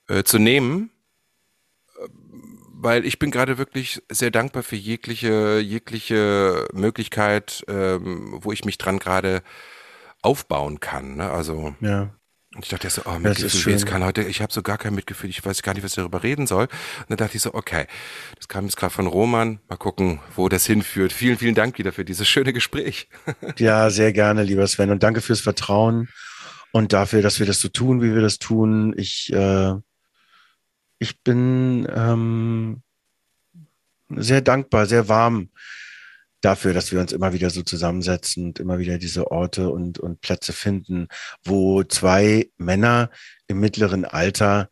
äh, zu nehmen, weil ich bin gerade wirklich sehr dankbar für jegliche jegliche Möglichkeit, ähm, wo ich mich dran gerade aufbauen kann. Ne? Also ja. Und ich dachte so, oh, Mitgefühl, jetzt kann heute, ich habe so gar kein Mitgefühl, ich weiß gar nicht, was ich darüber reden soll. Und dann dachte ich so, okay, das kam jetzt gerade von Roman, mal gucken, wo das hinführt. Vielen, vielen Dank wieder für dieses schöne Gespräch. Ja, sehr gerne, lieber Sven. Und danke fürs Vertrauen und dafür, dass wir das so tun, wie wir das tun. Ich, äh, ich bin, ähm, sehr dankbar, sehr warm dafür, dass wir uns immer wieder so zusammensetzen und immer wieder diese Orte und, und Plätze finden, wo zwei Männer im mittleren Alter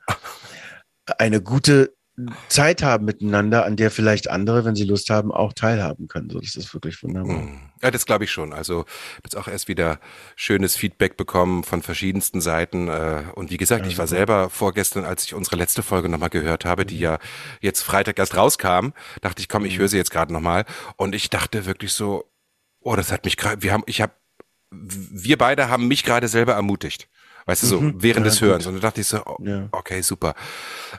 eine gute Zeit haben miteinander, an der vielleicht andere, wenn sie Lust haben, auch teilhaben können. So, das ist wirklich wunderbar. Hm. Ja, das glaube ich schon. Also jetzt auch erst wieder schönes Feedback bekommen von verschiedensten Seiten. Äh, und wie gesagt, ich war selber vorgestern, als ich unsere letzte Folge nochmal gehört habe, die ja jetzt Freitag erst rauskam, dachte ich, komm, ich mhm. höre sie jetzt gerade nochmal. Und ich dachte wirklich so, oh, das hat mich gerade, wir haben, ich habe, wir beide haben mich gerade selber ermutigt. Weißt du, so mhm, während ja, des Hörens. Gut. Und da dachte ich so, oh, ja. okay, super.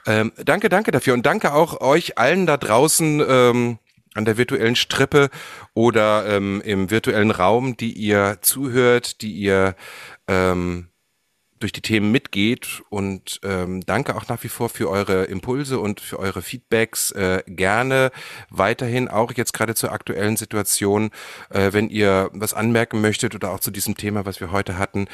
Ähm, danke, danke dafür. Und danke auch euch allen da draußen ähm, an der virtuellen Strippe oder ähm, im virtuellen Raum, die ihr zuhört, die ihr ähm, durch die Themen mitgeht und ähm, danke auch nach wie vor für eure Impulse und für eure Feedbacks. Äh, gerne weiterhin auch jetzt gerade zur aktuellen Situation, äh, wenn ihr was anmerken möchtet oder auch zu diesem Thema, was wir heute hatten,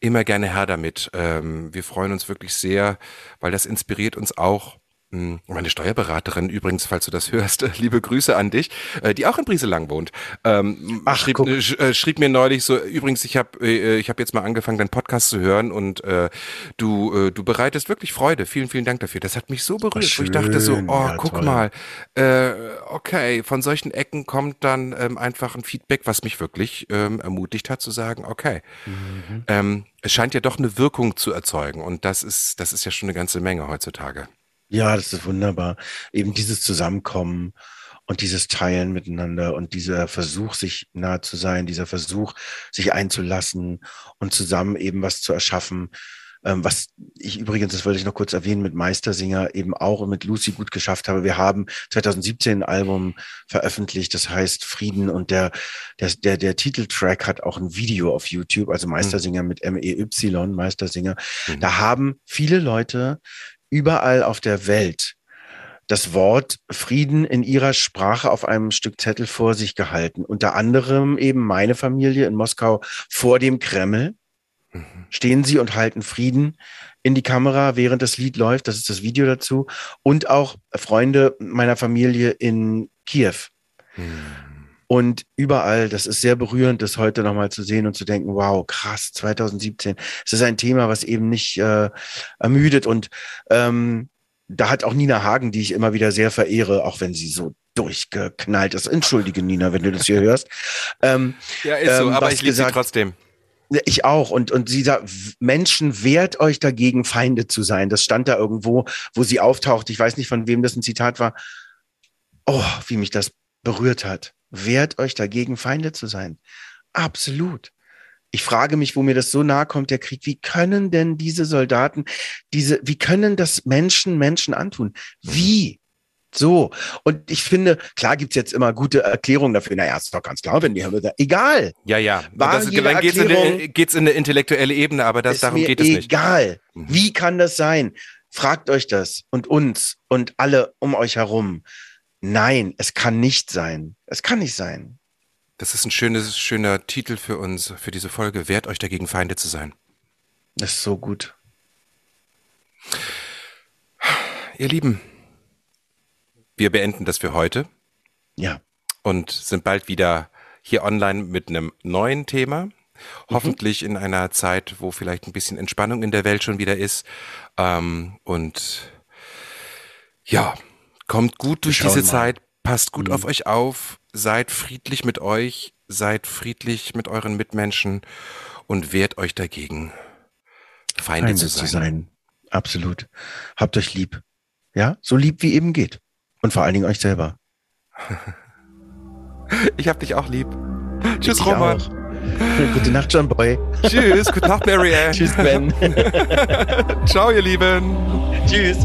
immer gerne her damit. Ähm, wir freuen uns wirklich sehr, weil das inspiriert uns auch meine Steuerberaterin übrigens, falls du das hörst, liebe Grüße an dich, äh, die auch in Brieselang wohnt. Ähm, Ach, schrieb, guck. Äh, schrieb mir neulich so, übrigens, ich habe äh, ich hab jetzt mal angefangen, deinen Podcast zu hören und äh, du, äh, du bereitest wirklich Freude. Vielen, vielen Dank dafür. Das hat mich so berührt, wo ich dachte so, oh, ja, guck toll. mal, äh, okay, von solchen Ecken kommt dann ähm, einfach ein Feedback, was mich wirklich ähm, ermutigt hat zu sagen, okay, mhm. ähm, es scheint ja doch eine Wirkung zu erzeugen und das ist, das ist ja schon eine ganze Menge heutzutage. Ja, das ist wunderbar. Eben dieses Zusammenkommen und dieses Teilen miteinander und dieser Versuch, sich nahe zu sein, dieser Versuch, sich einzulassen und zusammen eben was zu erschaffen. Ähm, was ich übrigens, das wollte ich noch kurz erwähnen, mit Meistersinger eben auch und mit Lucy gut geschafft habe. Wir haben 2017 ein Album veröffentlicht, das heißt Frieden und der, der, der, der Titeltrack hat auch ein Video auf YouTube, also Meistersinger mhm. mit M-E-Y, Meistersinger. Mhm. Da haben viele Leute überall auf der Welt das Wort Frieden in ihrer Sprache auf einem Stück Zettel vor sich gehalten. Unter anderem eben meine Familie in Moskau vor dem Kreml. Mhm. Stehen sie und halten Frieden in die Kamera, während das Lied läuft. Das ist das Video dazu. Und auch Freunde meiner Familie in Kiew. Mhm. Und überall, das ist sehr berührend, das heute nochmal zu sehen und zu denken, wow, krass, 2017. Es ist ein Thema, was eben nicht äh, ermüdet. Und ähm, da hat auch Nina Hagen, die ich immer wieder sehr verehre, auch wenn sie so durchgeknallt ist. Entschuldige, Nina, wenn du das hier hörst. Ähm, ja, ist so, ähm, aber ich liebe sie trotzdem. Ich auch. Und, und sie sagt, Menschen, wehrt euch dagegen, Feinde zu sein. Das stand da irgendwo, wo sie auftaucht. Ich weiß nicht, von wem das ein Zitat war. Oh, wie mich das berührt hat. Wehrt euch dagegen, Feinde zu sein. Absolut. Ich frage mich, wo mir das so nahe kommt, der Krieg. Wie können denn diese Soldaten, diese, wie können das Menschen Menschen antun? Wie? So. Und ich finde, klar gibt's jetzt immer gute Erklärungen dafür. Naja, ist doch ganz klar, wenn die haben, egal. Ja, ja. War das, dann geht's in, eine, geht's in eine intellektuelle Ebene, aber das, darum geht es nicht. Egal. Mhm. Wie kann das sein? Fragt euch das und uns und alle um euch herum. Nein, es kann nicht sein. Es kann nicht sein. Das ist ein schönes, schöner Titel für uns, für diese Folge. Wehrt euch dagegen, Feinde zu sein. Das ist so gut. Ihr Lieben, wir beenden das für heute. Ja. Und sind bald wieder hier online mit einem neuen Thema. Mhm. Hoffentlich in einer Zeit, wo vielleicht ein bisschen Entspannung in der Welt schon wieder ist. Ähm, und ja, Kommt gut durch diese mal. Zeit, passt gut mhm. auf euch auf, seid friedlich mit euch, seid friedlich mit euren Mitmenschen und wehrt euch dagegen, Feinde, Feinde zu, sein. zu sein. Absolut. Habt euch lieb. Ja, so lieb wie eben geht. Und vor allen Dingen euch selber. ich hab dich auch lieb. Tschüss, Roman. Gute Nacht, John Boy. Tschüss, gute Nacht, Mary Ann. Tschüss, Ben. Ciao, ihr Lieben. Tschüss.